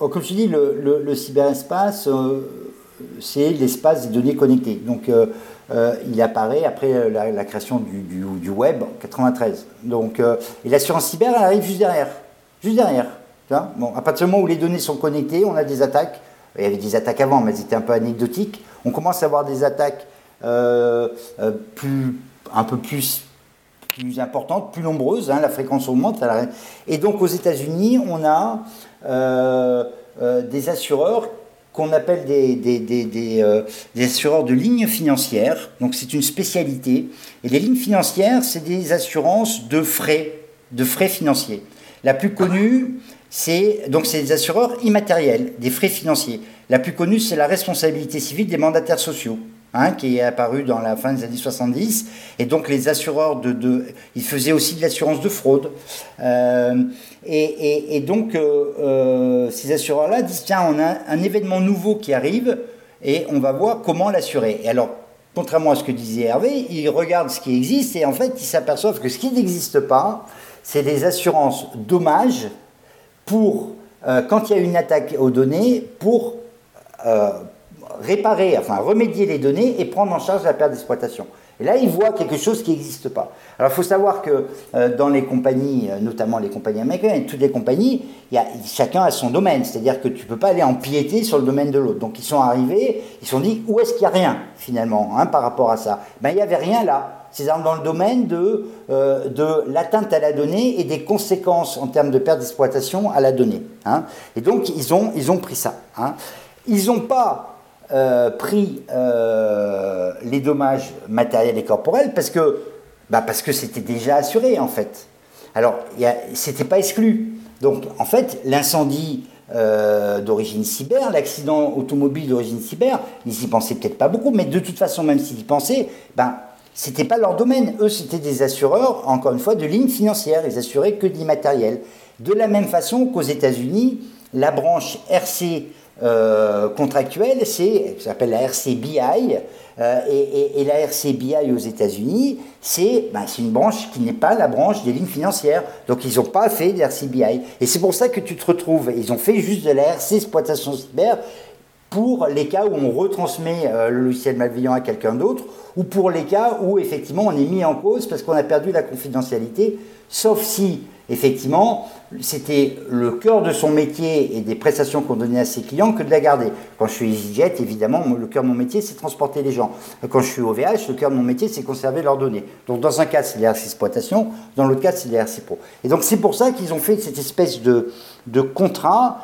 oh, comme je dis, le, cyberespace, euh, c'est l'espace des données connectées. Donc, il apparaît après la, création du, web en 93. Donc, et l'assurance cyber, elle arrive juste derrière. Juste derrière. bon, à partir du moment où les données sont connectées, on a des attaques. Il y avait des attaques avant, mais c'était un peu anecdotique. On commence à avoir des attaques plus, un peu plus importante, plus nombreuse, hein, la fréquence augmente. Et donc aux États-Unis, on a euh, des assureurs qu'on appelle des, des, assureurs de lignes financières. Donc c'est une spécialité. Et les lignes financières, c'est des assurances de frais, de frais financiers. La plus connue, c'est donc c'est des assureurs immatériels, des frais financiers. La plus connue, c'est la responsabilité civile des mandataires sociaux. Hein, qui est apparu dans la fin des années 70. Et donc les assureurs de... de ils faisaient aussi de l'assurance de fraude. Euh, et, et, donc euh, euh, ces assureurs-là disent, tiens, on a un événement nouveau qui arrive et on va voir comment l'assurer. Et alors, contrairement à ce que disait Hervé, ils regardent ce qui existe et en fait, ils s'aperçoivent que ce qui n'existe pas, c'est des assurances dommages pour, quand il y a une attaque aux données, pour réparer, enfin remédier les données et prendre en charge la perte d'exploitation. Et là, ils voient quelque chose qui n'existe pas. Alors, il faut savoir que euh, dans les compagnies, notamment les compagnies américaines, toutes les compagnies, y a, chacun a son domaine. C'est-à-dire que tu ne peux pas aller empiéter sur le domaine de l'autre. Donc, ils sont arrivés, ils se sont dit, où est-ce qu'il n'y a rien, finalement, hein, par rapport à ça? Ben, Il n'y avait rien là c'est dans le domaine de, euh, de l'atteinte à la donnée et des conséquences en termes de perte d'exploitation à la donnée. Hein. Et donc, ils ont, ils ont pris ça. Hein. Ils n'ont pas euh, pris euh, les dommages matériels et corporels parce que bah c'était déjà assuré, en fait. Alors, c'était pas exclu. Donc, en fait, l'incendie d'origine cyber, l'accident automobile d'origine cyber, ils y pensaient peut-être pas beaucoup, mais de toute façon, même s'ils y pensaient, ben, c'était pas leur domaine. Eux, c'était des assureurs, encore une fois, de lignes financières. Ils assuraient que de l'immatériel. De la même façon qu'aux États-Unis, la branche RC euh, contractuelle, c'est, s'appelle la RCBI, euh, et, la RCBI aux États-Unis, ben, c'est une branche qui n'est pas la branche des lignes financières. Donc ils n'ont pas fait de RCBI. Et c'est pour ça que tu te retrouves, ils ont fait juste de la RC exploitation cyber pour les cas où on retransmet euh, le logiciel malveillant à quelqu'un d'autre, ou pour les cas où effectivement on est mis en cause parce qu'on a perdu la confidentialité, sauf si effectivement c'était le cœur de son métier et des prestations qu'on donnait à ses clients que de la garder. Quand je suis EasyJet, évidemment, le cœur de mon métier c'est transporter les gens. Quand je suis OVH, le cœur de mon métier c'est conserver leurs données. Donc dans un cas c'est l'RC exploitation, dans l'autre cas c'est l'RC pro. Et donc c'est pour ça qu'ils ont fait cette espèce de, de contrat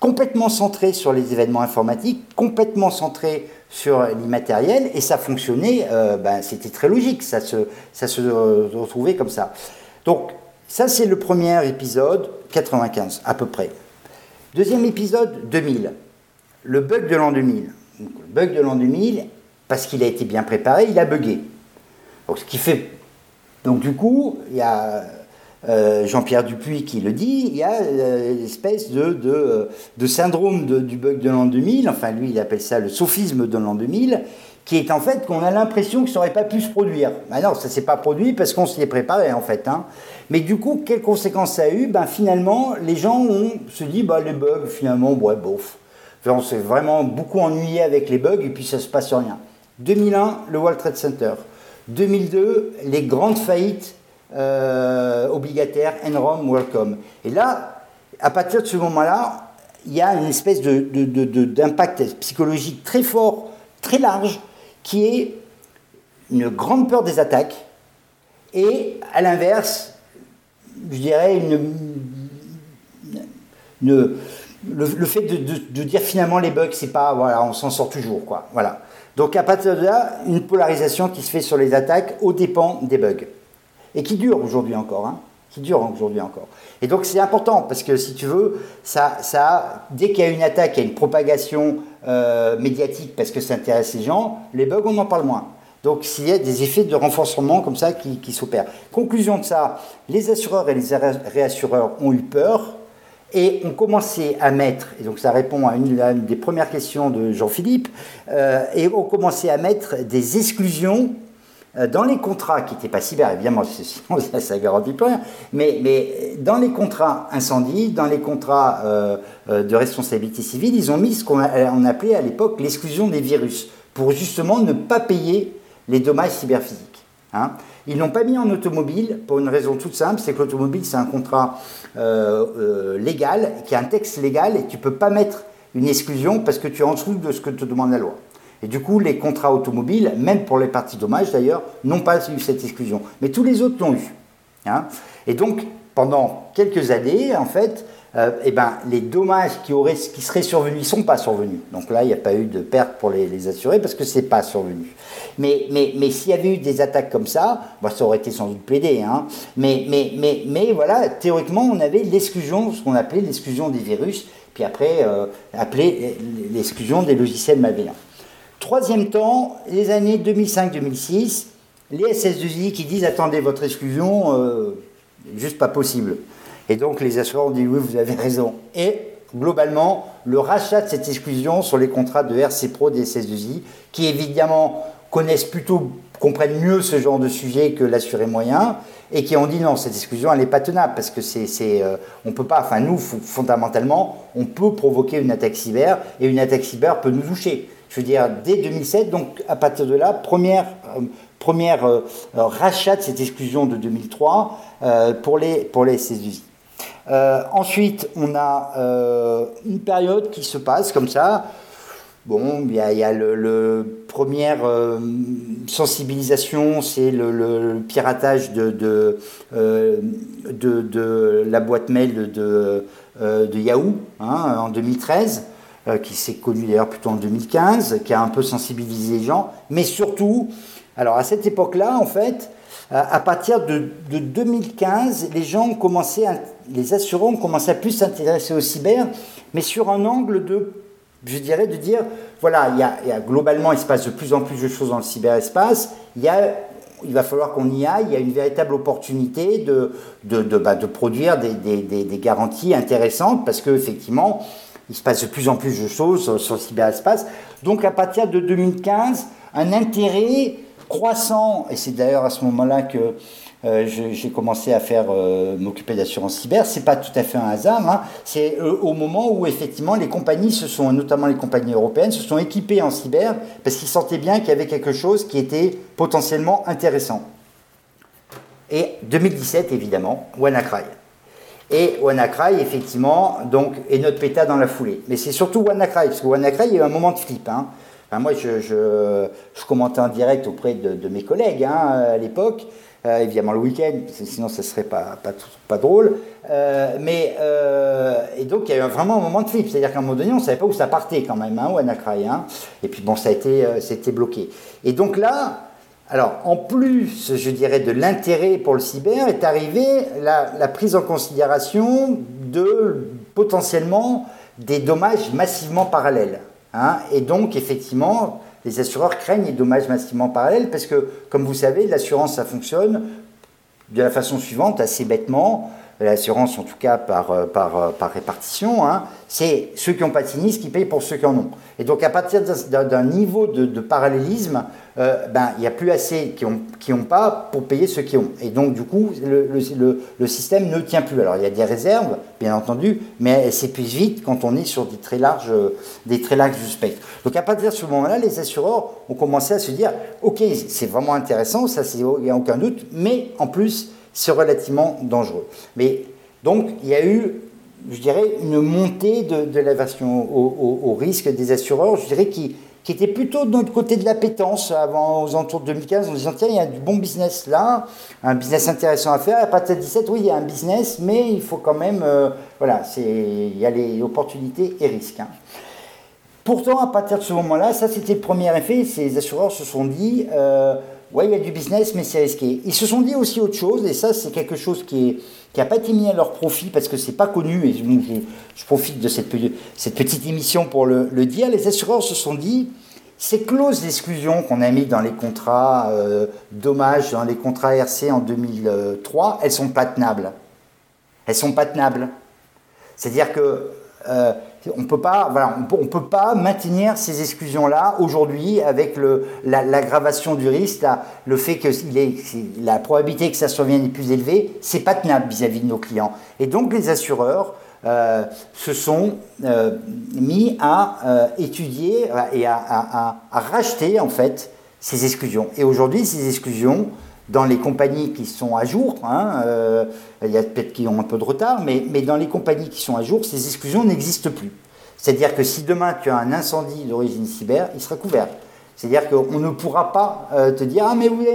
complètement centré sur les événements informatiques, complètement centré sur l'immatériel, et ça fonctionnait, euh, ben, c'était très logique, ça se, ça se retrouvait comme ça. Donc, ça c'est le premier épisode, 95 à peu près. Deuxième épisode, 2000, le bug de l'an 2000. le bug de l'an 2000, parce qu'il a été bien préparé, il a bugué. Donc, ce qui fait. Donc, du coup, il y a euh, Jean-Pierre Dupuis qui le dit, il y a euh, l'espèce de, de, syndrome du bug de l'an 2000, enfin lui il appelle ça le sophisme de l'an 2000, qui est en fait qu'on a l'impression que ça n'aurait pas pu se produire. Ben non, ça s'est pas produit parce qu'on s'y est préparé en fait. Hein. Mais du coup, quelles conséquences ça a eu? Ben, Finalement, les gens se dit, bah, les bugs, finalement, ouais, bof. on s'est vraiment beaucoup ennuyé avec les bugs et puis ça se passe rien. 2001, le World Trade Center. 2002, les grandes faillites euh, obligataire Enron Welcome. Et là, à partir de ce moment-là, il y a une espèce d'impact psychologique très fort, très large, qui est une grande peur des attaques et, à l'inverse, je dirais, le, fait de, dire finalement les bugs, c'est pas, voilà, on s'en sort toujours, quoi. Voilà. Donc à partir de là, une polarisation qui se fait sur les attaques aux dépens des bugs et qui dure aujourd'hui encore. Hein, aujourd'hui encore. Et donc c'est important parce que si tu veux, ça, ça dès qu'il y a une attaque, il y a une propagation euh, médiatique parce que ça intéresse les gens, les bugs on en parle moins. Donc s'il y a des effets de renforcement comme ça qui, qui s'opèrent. Conclusion de ça, les assureurs et les réassureurs ont eu peur et ont commencé à mettre, et donc ça répond à une, des premières questions de Jean-Philippe, euh, et ont commencé à mettre des exclusions euh, dans les contrats qui n'étaient pas cyber, évidemment, sinon ça ne garantit pas rien, mais, dans les contrats incendie, dans les contrats euh, de responsabilité civile, ils ont mis ce qu'on appelait à l'époque l'exclusion des virus, pour justement ne pas payer les dommages cyberphysiques. Hein. Ils n'ont pas mis en automobile pour une raison toute simple, c'est que l'automobile c'est un contrat légal, qui a un texte légal, et tu peux pas mettre une exclusion parce que tu es en dessous de ce que te demande la loi. Et du coup, les contrats automobiles, même pour les parties dommages d'ailleurs, n'ont pas eu cette exclusion. Mais tous les autres l'ont eu. Hein. et donc, pendant quelques années, en fait, euh, eh ben, les dommages qui, auraient, qui seraient survenus ne sont pas survenus. Donc là, il n'y a pas eu de perte pour les, les assurés parce que ce n'est pas survenu. Mais, mais, mais s'il y avait eu des attaques comme ça, bah, ça aurait été sans doute plaidé. Hein. Mais, mais, mais, mais voilà, théoriquement, on avait l'exclusion, ce qu'on appelait l'exclusion des virus, puis après, euh, appelé l'exclusion des logiciels malveillants. Troisième temps, les années 2005-2006, les SS2I qui disent attendez votre exclusion, euh, juste pas possible. Et donc les assureurs ont dit oui, vous avez raison. Et globalement, le rachat de cette exclusion sur les contrats de RC Pro des SS2I, qui évidemment connaissent plutôt, comprennent mieux ce genre de sujet que l'assuré moyen et qui ont dit non, cette exclusion elle n'est pas tenable parce que c'est, euh, on peut pas, enfin nous fondamentalement, on peut provoquer une attaque cyber et une attaque cyber peut nous toucher. Je veux dire, dès 2007, donc à partir de là, première, euh, première euh, rachat de cette exclusion de 2003 pour les, pour les ss ensuite, on a une période qui se passe comme ça. Bon, il y a, le, première euh, sensibilisation, c'est le, piratage de, euh, la boîte mail de, euh, de Yahoo hein, en 2013, qui s'est connu d'ailleurs plutôt en 2015, qui a un peu sensibilisé les gens. Mais surtout, alors à cette époque-là, en fait, à partir de, 2015, les gens ont commencé, les assureurs ont commencé à plus s'intéresser au cyber, mais sur un angle de je dirais de dire, voilà, il y, a, globalement, il se passe de plus en plus de choses dans le cyberespace, il, y a, il va falloir qu'on y aille, il y a une véritable opportunité de, de, de, bah, produire des, des, des, garanties intéressantes, parce qu'effectivement, il se passe de plus en plus de choses sur le cyberespace. Donc à partir de 2015, un intérêt croissant, et c'est d'ailleurs à ce moment-là que euh, j'ai commencé à faire euh, m'occuper d'assurance cyber. C'est pas tout à fait un hasard. Hein. C'est euh, au moment où effectivement les compagnies se sont, notamment les compagnies européennes, se sont équipées en cyber parce qu'ils sentaient bien qu'il y avait quelque chose qui était potentiellement intéressant. Et 2017 évidemment, WannaCry. Et WannaCry, effectivement, donc, est notre péta dans la foulée. Mais c'est surtout WannaCry, parce que WannaCry, il y a eu un moment de flip. Hein. Moi, je, commentais en direct auprès de, mes collègues hein, à l'époque. Euh, évidemment le week-end, sinon ce serait pas, drôle. Euh, mais, euh, et donc il y a eu vraiment un moment de flip, c'est-à-dire qu'à un moment donné, on ne savait pas où ça partait quand même, hein, WannaCry. Hein. Et puis bon, ça a été, bloqué. Et donc là, alors en plus, je dirais, de l'intérêt pour le cyber, est arrivée la prise en considération de potentiellement des dommages massivement parallèles. Hein. Et donc, effectivement, les assureurs craignent les dommages massivement parallèles parce que, comme vous savez, l'assurance, ça fonctionne de la façon suivante, assez bêtement l'assurance en tout cas par, euh, par, euh, par répartition, hein, c'est ceux qui n'ont pas de sinistre qui payent pour ceux qui en ont. Et donc à partir d'un niveau de, parallélisme, euh, ben, il n'y a plus assez qui n'ont qui ont pas pour payer ceux qui ont. Et donc du coup, le, le, le, système ne tient plus. Alors il y a des réserves, bien entendu, mais elles s'épuisent vite quand on est sur des très larges, des très larges spectres. Donc à partir de ce moment-là, les assureurs ont commencé à se dire, ok, c'est vraiment intéressant, ça il n'y a aucun doute, mais en plus, c'est relativement dangereux. Mais donc, il y a eu, je dirais, une montée de, l'aversion au, au, risque des assureurs, je dirais, qui, qui était plutôt de notre côté de la pétence avant, aux alentours de 2015, en disant, tiens, il y a du bon business là, un business intéressant à faire. À partir de 17, oui, il y a un business, mais il faut quand même, euh, voilà, il y a les opportunités et risques. Hein. Pourtant, à partir de ce moment-là, ça c'était le premier effet, ces assureurs se sont dit, euh, ouais, il y a du business, mais c'est risqué. Ils se sont dit aussi autre chose, et ça, c'est quelque chose qui n'a pas été mis à leur profit parce que c'est pas connu, et je, profite de cette, petite émission pour le, dire. Les assureurs se sont dit, ces clauses d'exclusion qu'on a mis dans les contrats euh, dommages, dans les contrats RC en 2003, elles sont pas tenables. Elles sont pas tenables. C'est-à-dire que euh, on peut pas, voilà, on peut, pas maintenir ces exclusions-là aujourd'hui avec l'aggravation du risque, le fait que la probabilité que ça survienne est plus élevée, c'est pas tenable vis-à-vis de nos clients. Et donc les assureurs euh, se sont euh, mis à étudier et à, racheter en fait ces exclusions. Et aujourd'hui, ces exclusions dans les compagnies qui sont à jour, hein, euh, il y a peut-être qui ont un peu de retard, mais, dans les compagnies qui sont à jour, ces exclusions n'existent plus. C'est-à-dire que si demain tu as un incendie d'origine cyber, il sera couvert. C'est-à-dire qu'on ne pourra pas euh, te dire Ah, mais oui,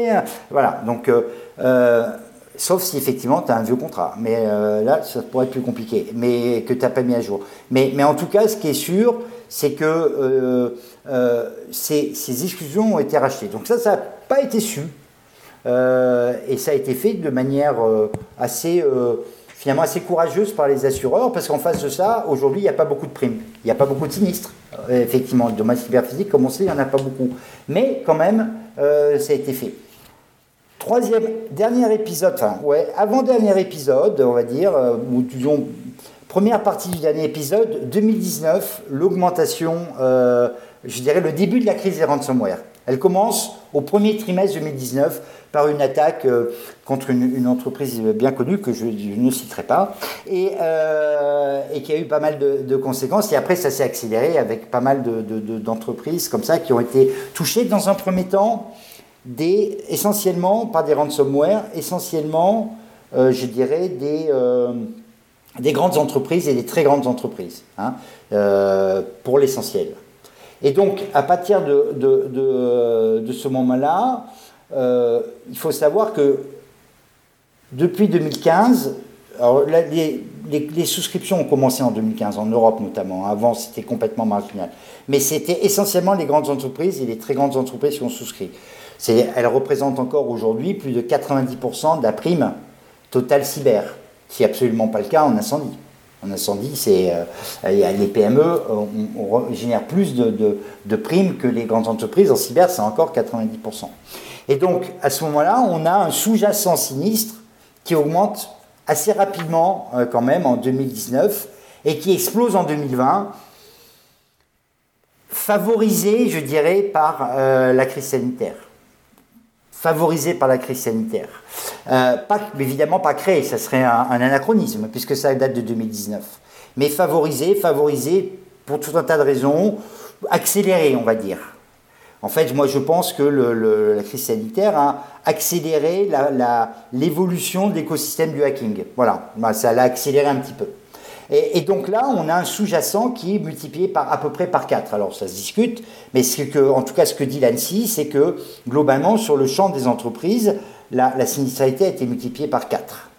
voilà. Donc, euh, sauf si effectivement tu as un vieux contrat. Mais là, ça pourrait être plus compliqué, mais que tu n'as pas mis à jour. Mais, en tout cas, ce qui est sûr, c'est que ces exclusions ont été rachetées. Donc, ça, ça n'a pas été su. Euh, et ça a été fait de manière euh, assez, euh, finalement assez courageuse par les assureurs, parce qu'en face de ça, aujourd'hui, il n'y a pas beaucoup de primes, il n'y a pas beaucoup de sinistres. effectivement, le dommage cyberphysique, comme on sait, il n'y en a pas beaucoup. Mais quand même, ça a été fait. Troisième, dernier épisode, enfin, ouais, avant-dernier épisode, on va dire, ou disons, première partie du dernier épisode, 2019, l'augmentation, je dirais le début de la crise des ransomware. Elle commence au premier trimestre 2019 par une attaque euh, contre une, entreprise bien connue que je, ne citerai pas et, euh, et, qui a eu pas mal de, conséquences. Et après, ça s'est accéléré avec pas mal d'entreprises comme ça qui ont été touchées dans un premier temps essentiellement par des ransomware, essentiellement, euh, je dirais, des, des grandes entreprises et des très grandes entreprises, hein, pour l'essentiel. Et donc, à partir de, ce moment-là, euh, il faut savoir que depuis 2015, les, souscriptions ont commencé en 2015, en Europe notamment. Avant, c'était complètement marginal. Mais c'était essentiellement les grandes entreprises et les très grandes entreprises qui ont souscrit. Elles représentent encore aujourd'hui plus de 90% de la prime totale cyber, qui n'est absolument pas le cas en incendie. En incendie, c'est euh, les PME on, génèrent plus de, de primes que les grandes entreprises. En cyber, c'est encore 90%. Et donc, à ce moment-là, on a un sous-jacent sinistre qui augmente assez rapidement euh, quand même en 2019 et qui explose en 2020, favorisé, je dirais, par euh, la crise sanitaire. Favorisé par la crise sanitaire. Euh, pas, évidemment pas créé, ça serait un, anachronisme, puisque ça date de 2019. Mais favorisé, favorisé pour tout un tas de raisons, accéléré, on va dire. En fait, moi, je pense que la crise sanitaire a accéléré l'évolution de l'écosystème du hacking. Voilà, bah, ça l'a accéléré un petit peu. Et, donc là, on a un sous-jacent qui est multiplié par à peu près par 4. Alors ça se discute, mais en tout cas, ce que dit l'ANSI, c'est que globalement, sur le champ des entreprises, la, la sinistralité a été multipliée par 4.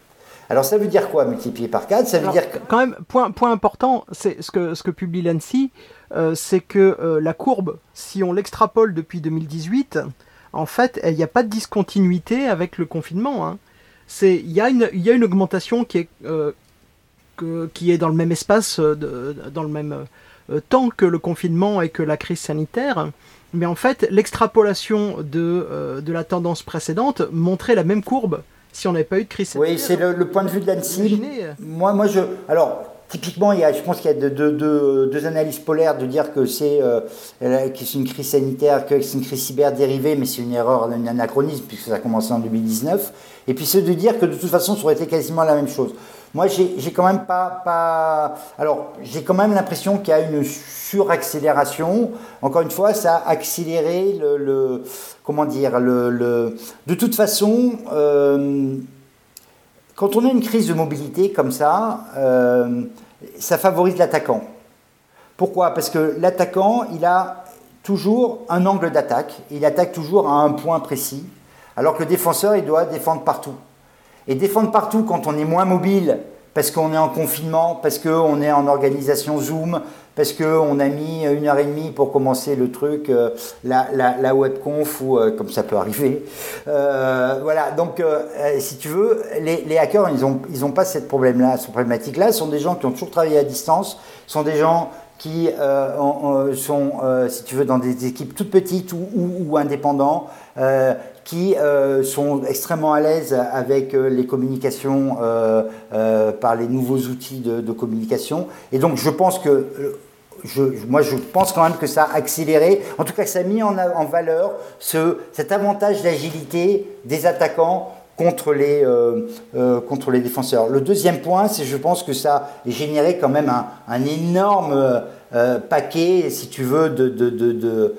Alors ça veut dire quoi multiplié par 4 Ça veut dire quand même point point important, c'est ce que ce que publie l'ANSI, euh, c'est que euh, la courbe, si on l'extrapole depuis 2018, en fait, il n'y a pas de discontinuité avec le confinement. Hein. C'est il y a une il y a une augmentation qui est euh, qui est dans le même espace, dans le même temps que le confinement et que la crise sanitaire. Mais en fait, l'extrapolation de, de la tendance précédente montrait la même courbe si on n'avait pas eu de crise sanitaire. Oui, c'est le, point de vue de l'ANSI. Moi, moi, je. Alors, typiquement, il y a, je pense qu'il y a deux, analyses polaires de dire que c'est euh, une crise sanitaire, que c'est une crise cyber dérivée, mais c'est une erreur, un anachronisme, puisque ça a commencé en 2019. Et puis ceux de dire que de toute façon, ça aurait été quasiment la même chose. Moi, j'ai quand même pas. Alors, j'ai quand même l'impression qu'il y a une suraccélération. Encore une fois, ça a accéléré le. comment dire le, De toute façon, euh, quand on a une crise de mobilité comme ça, euh, ça favorise l'attaquant. Pourquoi? Parce que l'attaquant, il a toujours un angle d'attaque. Il attaque toujours à un point précis. Alors que le défenseur, il doit défendre partout. Et défendre partout quand on est moins mobile, parce qu'on est en confinement, parce qu'on est en organisation Zoom, parce qu'on a mis une heure et demie pour commencer le truc, euh, la, la, webconf, ou euh, comme ça peut arriver. Euh, voilà, donc si tu veux, les, hackers, ils n'ont ils pas cette problème-là, cette problématique-là. Ce sont des gens qui ont toujours travaillé à distance, ce sont des gens qui sont, si tu veux, dans des équipes toutes petites ou, ou indépendants, qui euh, sont extrêmement à l'aise avec euh, les communications euh, par les nouveaux outils de, communication. Et donc je pense que je, moi, je pense quand même que ça a accéléré, en tout cas, ça a mis en, en valeur ce, cet avantage d'agilité des attaquants contre les, contre les défenseurs. Le deuxième point, c'est je pense que ça a généré quand même un, un énorme paquet, si tu veux, de, de, de,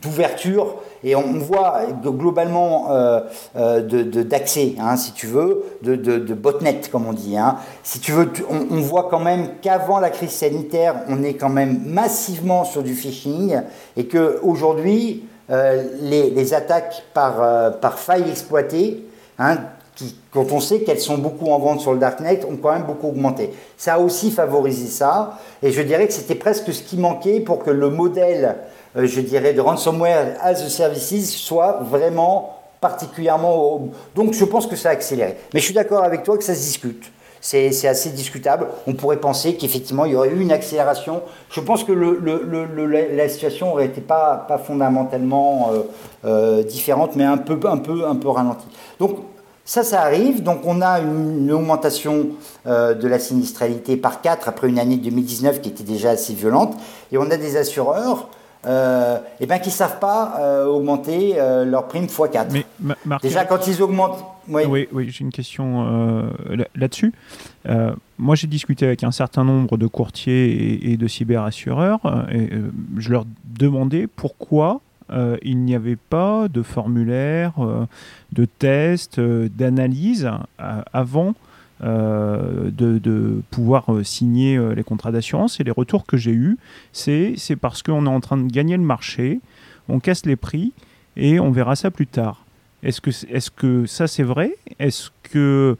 d'ouverture et on voit globalement euh, euh, d'accès, hein, si tu veux, de, de, botnet, comme on dit. Hein. Si tu veux, on, voit quand même qu'avant la crise sanitaire, on est quand même massivement sur du phishing et qu'aujourd'hui, euh, les, les, attaques par, euh, par faille exploitée, hein, quand on sait qu'elles sont beaucoup en vente sur le darknet, ont quand même beaucoup augmenté. Ça a aussi favorisé ça, et je dirais que c'était presque ce qui manquait pour que le modèle je dirais, de ransomware as a services soit vraiment particulièrement. Donc je pense que ça a accéléré. Mais je suis d'accord avec toi que ça se discute. C'est assez discutable. On pourrait penser qu'effectivement, il y aurait eu une accélération. Je pense que la situation aurait été pas, pas fondamentalement euh, euh, différente, mais un peu, un, peu, un peu ralentie. Donc, ça, ça arrive. Donc, on a une, augmentation de la sinistralité par 4 après une année 2019 qui était déjà assez violente. Et on a des assureurs euh, et ben, qui ne savent pas euh, augmenter euh, leur prime x4. Mais, Déjà, quand ils augmentent. Oui, oui, j'ai une question là-dessus. moi, j'ai discuté avec un certain nombre de courtiers et, de cyberassureurs et je leur demandais pourquoi il n'y avait pas de formulaire, de test, d'analyse avant euh, de, pouvoir euh, signer euh, les contrats d'assurance. Et les retours que j'ai eus, c'est parce qu'on est en train de gagner le marché, on casse les prix et on verra ça plus tard. Est-ce que, est que ça c'est vrai? Est-ce que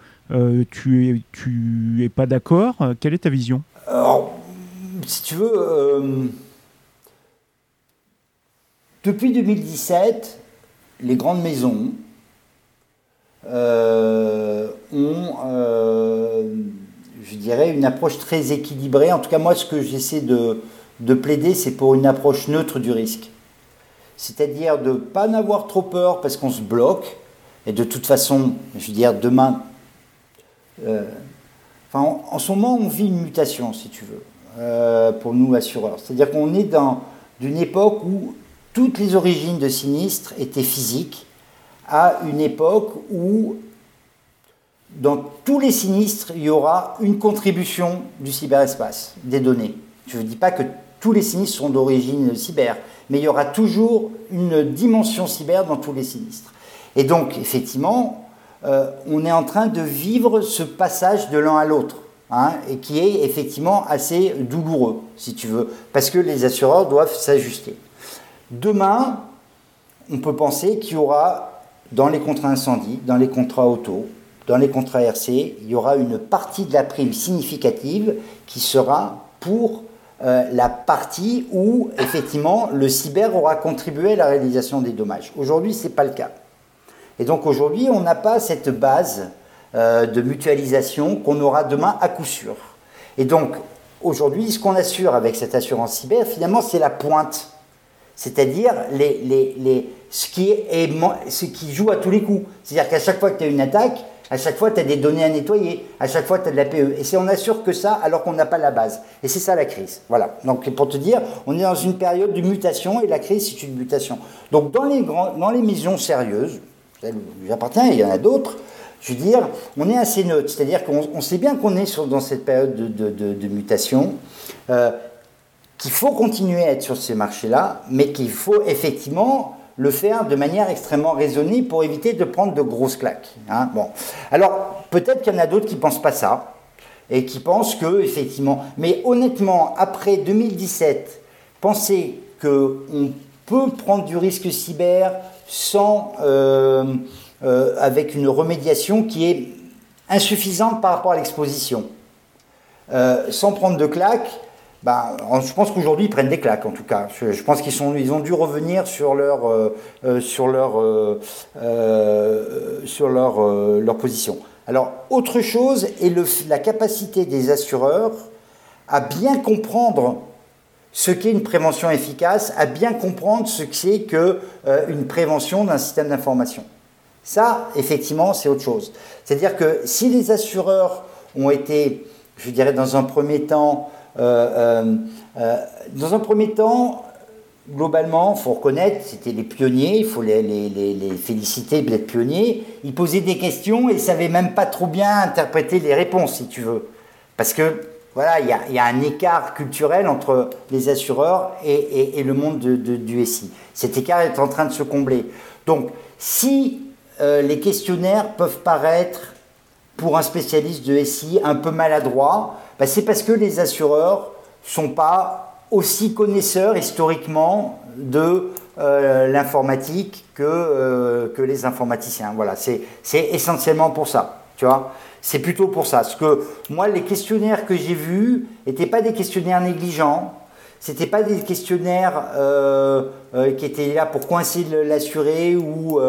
tu es, tu es pas d'accord? Quelle est ta vision? Alors, si tu veux, depuis 2017, les grandes maisons, euh, ont, euh, je dirais, une approche très équilibrée. En tout cas, moi, ce que j'essaie de, de plaider, c'est pour une approche neutre du risque. C'est-à-dire de ne pas en avoir trop peur parce qu'on se bloque. Et de toute façon, je veux dire, demain, euh, enfin, en, ce moment, on vit une mutation, si tu veux, pour nous assureurs. C'est-à-dire qu'on est dans d'une époque où toutes les origines de sinistres étaient physiques à une époque où dans tous les sinistres, il y aura une contribution du cyberespace, des données. Je ne dis pas que tous les sinistres sont d'origine cyber, mais il y aura toujours une dimension cyber dans tous les sinistres. Et donc, effectivement, euh, on est en train de vivre ce passage de l'un à l'autre, hein, et qui est effectivement assez douloureux, si tu veux, parce que les assureurs doivent s'ajuster. Demain, on peut penser qu'il y aura dans les contrats incendie, dans les contrats auto, dans les contrats RC, il y aura une partie de la prime significative qui sera pour euh, la partie où effectivement le cyber aura contribué à la réalisation des dommages. Aujourd'hui, ce n'est pas le cas. Et donc aujourd'hui, on n'a pas cette base euh, de mutualisation qu'on aura demain à coup sûr. Et donc aujourd'hui, ce qu'on assure avec cette assurance cyber, finalement, c'est la pointe. C'est-à-dire les, les, les ce qui, est, ce qui joue à tous les coups. C'est-à-dire qu'à chaque fois que tu as une attaque, à chaque fois tu as des données à nettoyer, à chaque fois tu as de la PE. Et c'est on assure que ça alors qu'on n'a pas la base. Et c'est ça la crise. Voilà. Donc pour te dire, on est dans une période de mutation et la crise c'est une mutation. Donc dans les, dans les missions sérieuses, celles où j'appartiens, il y en a d'autres, je veux dire, on est assez neutre. C'est-à-dire qu'on sait bien qu'on est sur, dans cette période de, de, de, mutation. Euh, qu'il faut continuer à être sur ces marchés-là, mais qu'il faut effectivement le faire de manière extrêmement raisonnée pour éviter de prendre de grosses claques. Hein. bon. Alors, peut-être qu'il y en a d'autres qui ne pensent pas ça, et qui pensent que, effectivement, mais honnêtement, après 2017, penser qu'on peut prendre du risque cyber sans, euh, euh, avec une remédiation qui est insuffisante par rapport à l'exposition, euh, sans prendre de claques, bah, je pense qu'aujourd'hui ils prennent des claques en tout cas. Je, pense qu'ils sont, ils ont dû revenir sur leur, euh, euh, sur leur, euh, sur leur, leur position. Alors autre chose est la capacité des assureurs à bien comprendre ce qu'est une prévention efficace, à bien comprendre ce que c'est qu'une prévention d'un système d'information. Ça, effectivement, c'est autre chose. C'est-à-dire que si les assureurs ont été, je dirais, dans un premier temps, dans un premier temps, globalement, il faut reconnaître, c'était les pionniers, il faut les, les, les, féliciter d'être pionniers. Ils posaient des questions et ne savaient même pas trop bien interpréter les réponses, si tu veux. Parce que, voilà, il y, a un écart culturel entre les assureurs et, le monde de, du SI. Cet écart est en train de se combler. Donc, si les questionnaires peuvent paraître, pour un spécialiste de SI, un peu maladroits, bah, c'est parce que les assureurs sont pas aussi connaisseurs historiquement de euh, l'informatique que, euh, que les informaticiens. Voilà, c'est essentiellement pour ça, tu vois. C'est plutôt pour ça. Parce que moi, les questionnaires que j'ai vus n'étaient pas des questionnaires négligents, c'était pas des questionnaires euh, qui étaient là pour coincer l'assuré ou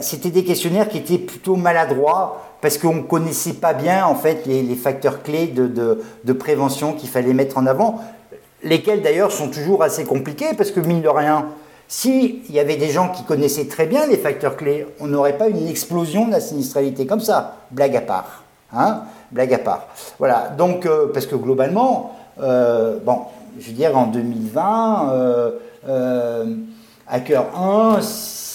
c'était des questionnaires qui étaient plutôt maladroits parce qu'on ne connaissait pas bien en fait les, facteurs clés de, prévention qu'il fallait mettre en avant, lesquels d'ailleurs sont toujours assez compliqués parce que mine de rien, s'il y avait des gens qui connaissaient très bien les facteurs clés, on n'aurait pas une explosion de la sinistralité comme ça, blague à part. Hein blague à part. Voilà, donc, euh, parce que globalement, euh, bon, je veux dire, en 2020, Hacker 1,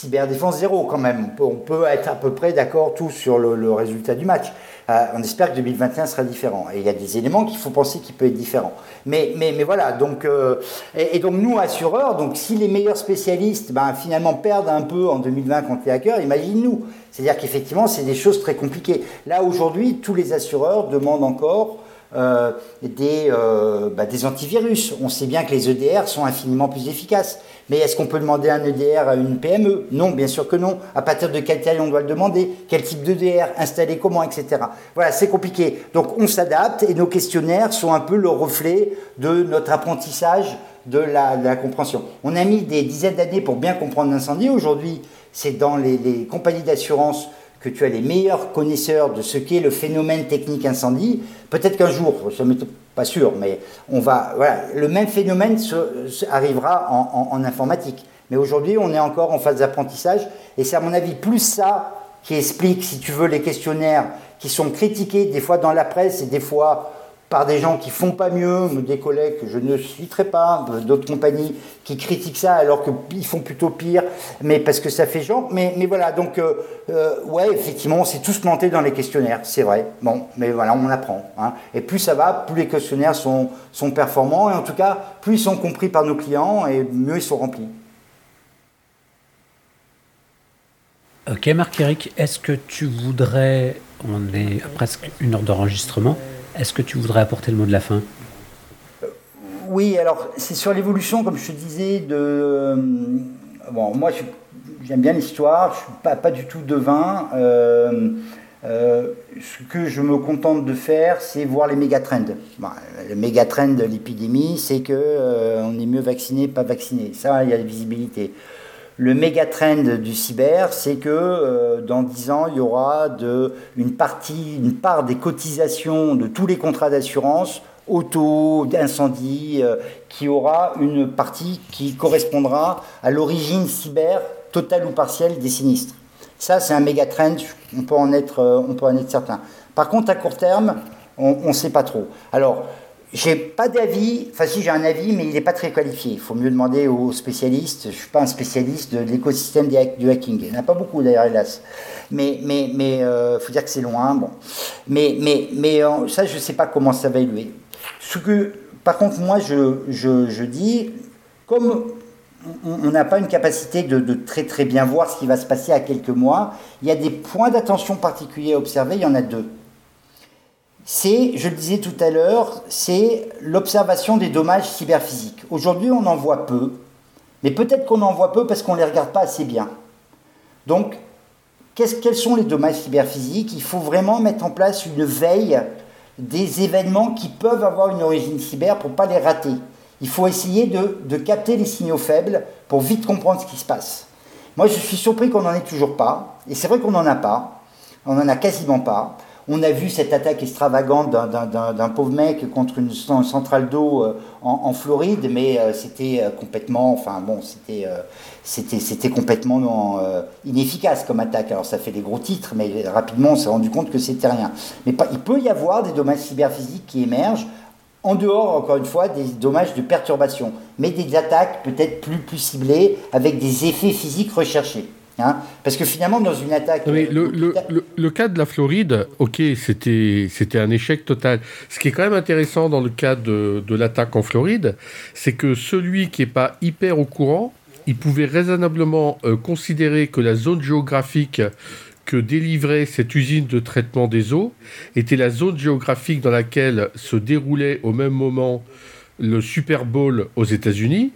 cyberdéfense 0 quand même. On peut, être à peu près d'accord tous sur le, résultat du match. Euh, on espère que 2021 sera différent. Et il y a des éléments qu'il faut penser qu'il peut être différent. Mais, mais, mais voilà, donc, euh, et, donc nous, assureurs, donc si les meilleurs spécialistes ben, finalement perdent un peu en 2020 contre les hackers, imagine-nous. C'est-à-dire qu'effectivement, c'est des choses très compliquées. Là, aujourd'hui, tous les assureurs demandent encore euh, des, bah, des antivirus. On sait bien que les EDR sont infiniment plus efficaces. Mais est-ce qu'on peut demander un EDR à une PME Non, bien sûr que non. À partir de quelle taille on doit le demander? Quel type d'EDR Installer comment Etc. Voilà, c'est compliqué. Donc on s'adapte et nos questionnaires sont un peu le reflet de notre apprentissage de la, compréhension. On a mis des dizaines d'années pour bien comprendre l'incendie. Aujourd'hui, c'est dans les, les compagnies d'assurance que tu as les meilleurs connaisseurs de ce qu'est le phénomène technique incendie. Peut-être qu'un jour, ça m'est pas sûr, mais on va, voilà, le même phénomène arrivera en, informatique. Mais aujourd'hui, on est encore en phase d'apprentissage, et c'est à mon avis plus ça qui explique, si tu veux, les questionnaires qui sont critiqués des fois dans la presse et des fois par des gens qui font pas mieux, des collègues que je ne citerai pas, d'autres compagnies qui critiquent ça alors qu'ils font plutôt pire, mais parce que ça fait genre. Mais, voilà, donc, euh, euh, ouais, effectivement, on s'est tous plantés dans les questionnaires, c'est vrai. Bon, mais voilà, on apprend. Hein. Et plus ça va, plus les questionnaires sont, sont performants, et en tout cas, plus ils sont compris par nos clients, et mieux ils sont remplis. Ok, Marc-Éric, est-ce que tu voudrais, on est à presque une heure d'enregistrement, est-ce que tu voudrais apporter le mot de la fin? Oui, alors c'est sur l'évolution, comme je te disais, de... Euh, bon, moi j'aime bien l'histoire, je ne suis pas, du tout devin. Euh, euh, ce que je me contente de faire, c'est voir les méga-trends. le méga-trend de l'épidémie, c'est qu'on on est mieux vacciné, pas vacciné. Ça, il y a la visibilité. Le méga trend du cyber, c'est que euh, dans 10 ans, il y aura une partie, une part des cotisations de tous les contrats d'assurance, auto, d'incendie, euh, qui aura une partie qui correspondra à l'origine cyber totale ou partielle des sinistres. Ça, c'est un méga trend, on peut en être, euh, on peut en être certain. Par contre, à court terme, on ne sait pas trop. Alors, j'ai pas d'avis, enfin si j'ai un avis, mais il n'est pas très qualifié. Il faut mieux demander aux spécialistes. Je ne suis pas un spécialiste de l'écosystème du hacking. Il n'y en a pas beaucoup d'ailleurs, hélas. Mais mais mais euh, faut dire que c'est loin. Bon, mais mais mais euh, ça je ne sais pas comment ça va évoluer. Par contre, moi je, je, je dis, comme on n'a pas une capacité de, de, très très bien voir ce qui va se passer à quelques mois, il y a des points d'attention particuliers à observer. Il y en a deux c'est, je le disais tout à l'heure, c'est l'observation des dommages cyberphysiques. Aujourd'hui, on en voit peu, mais peut-être qu'on en voit peu parce qu'on ne les regarde pas assez bien. Donc, quels sont les dommages cyberphysiques? Il faut vraiment mettre en place une veille des événements qui peuvent avoir une origine cyber pour ne pas les rater. Il faut essayer de, de, capter les signaux faibles pour vite comprendre ce qui se passe. Moi, je suis surpris qu'on n'en ait toujours pas, et c'est vrai qu'on n'en a pas, on n'en a quasiment pas. On a vu cette attaque extravagante d'un pauvre mec contre une centrale d'eau euh, en, Floride, mais euh, c'était euh, complètement, enfin bon, c'était complètement inefficace comme attaque. Alors ça fait des gros titres, mais rapidement on s'est rendu compte que c'était rien. Mais il peut y avoir des dommages cyberphysiques qui émergent en dehors, encore une fois, des dommages de perturbation, mais des attaques peut-être plus, plus ciblées avec des effets physiques recherchés. Hein Parce que finalement, dans une attaque. Mais le, le, le, cas de la Floride, ok, c'était un échec total. Ce qui est quand même intéressant dans le cas de, de l'attaque en Floride, c'est que celui qui n'est pas hyper au courant, il pouvait raisonnablement euh, considérer que la zone géographique que délivrait cette usine de traitement des eaux était la zone géographique dans laquelle se déroulait au même moment le Super Bowl aux États-Unis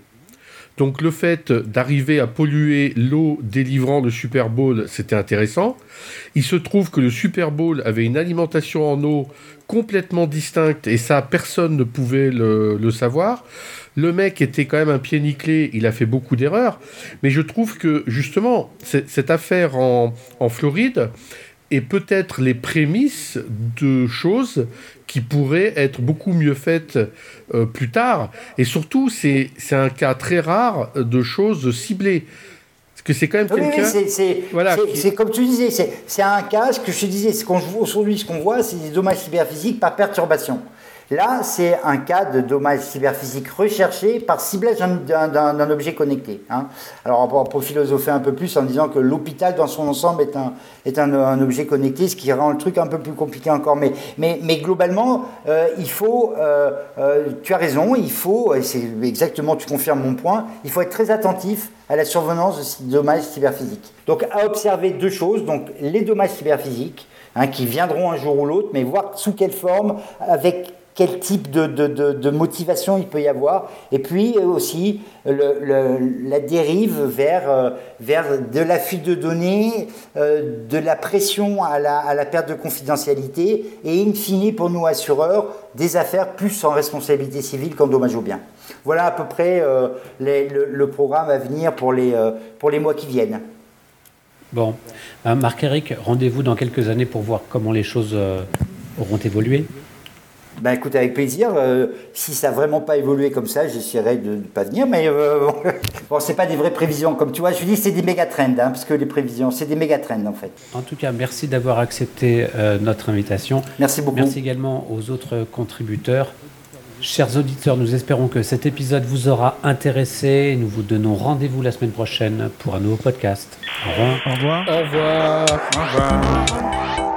donc le fait d'arriver à polluer l'eau délivrant le Super Bowl, c'était intéressant. Il se trouve que le Super Bowl avait une alimentation en eau complètement distincte et ça, personne ne pouvait le, savoir. Le mec était quand même un pied nickelé, il a fait beaucoup d'erreurs. Mais je trouve que justement, cette affaire en, en Floride, et peut-être les prémices de choses qui pourraient être beaucoup mieux faites euh, plus tard. Et surtout, c'est un cas très rare de choses ciblées. Parce que c'est quand même quelqu'un... Oui, c'est voilà, comme tu disais, c'est un cas, ce que je te disais, aujourd'hui, ce qu'on voit, c'est des dommages cyberphysiques par perturbation. Là, c'est un cas de dommage cyberphysique recherché par ciblage d'un objet connecté. Hein. Alors, on peut philosopher un peu plus en disant que l'hôpital dans son ensemble est, un, est un, objet connecté, ce qui rend le truc un peu plus compliqué encore. Mais, mais, mais globalement, euh, il faut, euh, euh, tu as raison, il faut, et c'est exactement, tu confirmes mon point, il faut être très attentif à la survenance de dommages cyberphysiques. Donc, à observer deux choses, donc les dommages cyberphysiques, hein, qui viendront un jour ou l'autre, mais voir sous quelle forme, avec quel type de, motivation il peut y avoir, et puis aussi la dérive vers, euh, vers de la fuite de données, euh, de la pression à la, perte de confidentialité, et in fine pour nous assureurs, des affaires plus en responsabilité civile qu'en dommage au bien. Voilà à peu près euh, le, programme à venir pour les, pour les mois qui viennent. Bon, Marc-Éric, rendez-vous dans quelques années pour voir comment les choses auront évolué. Ben écoute, avec plaisir. Euh, si ça n'a vraiment pas évolué comme ça, j'essaierai de ne pas venir. Mais euh, bon, c'est pas des vraies prévisions. Comme tu vois, je dis c'est des méga trends, hein, parce que les prévisions, c'est des méga trends en fait. En tout cas, merci d'avoir accepté euh, notre invitation. Merci beaucoup. Merci également aux autres contributeurs. Chers auditeurs, nous espérons que cet épisode vous aura intéressé. Nous vous donnons rendez-vous la semaine prochaine pour un nouveau podcast. Au revoir. Au revoir. Au revoir. Au revoir.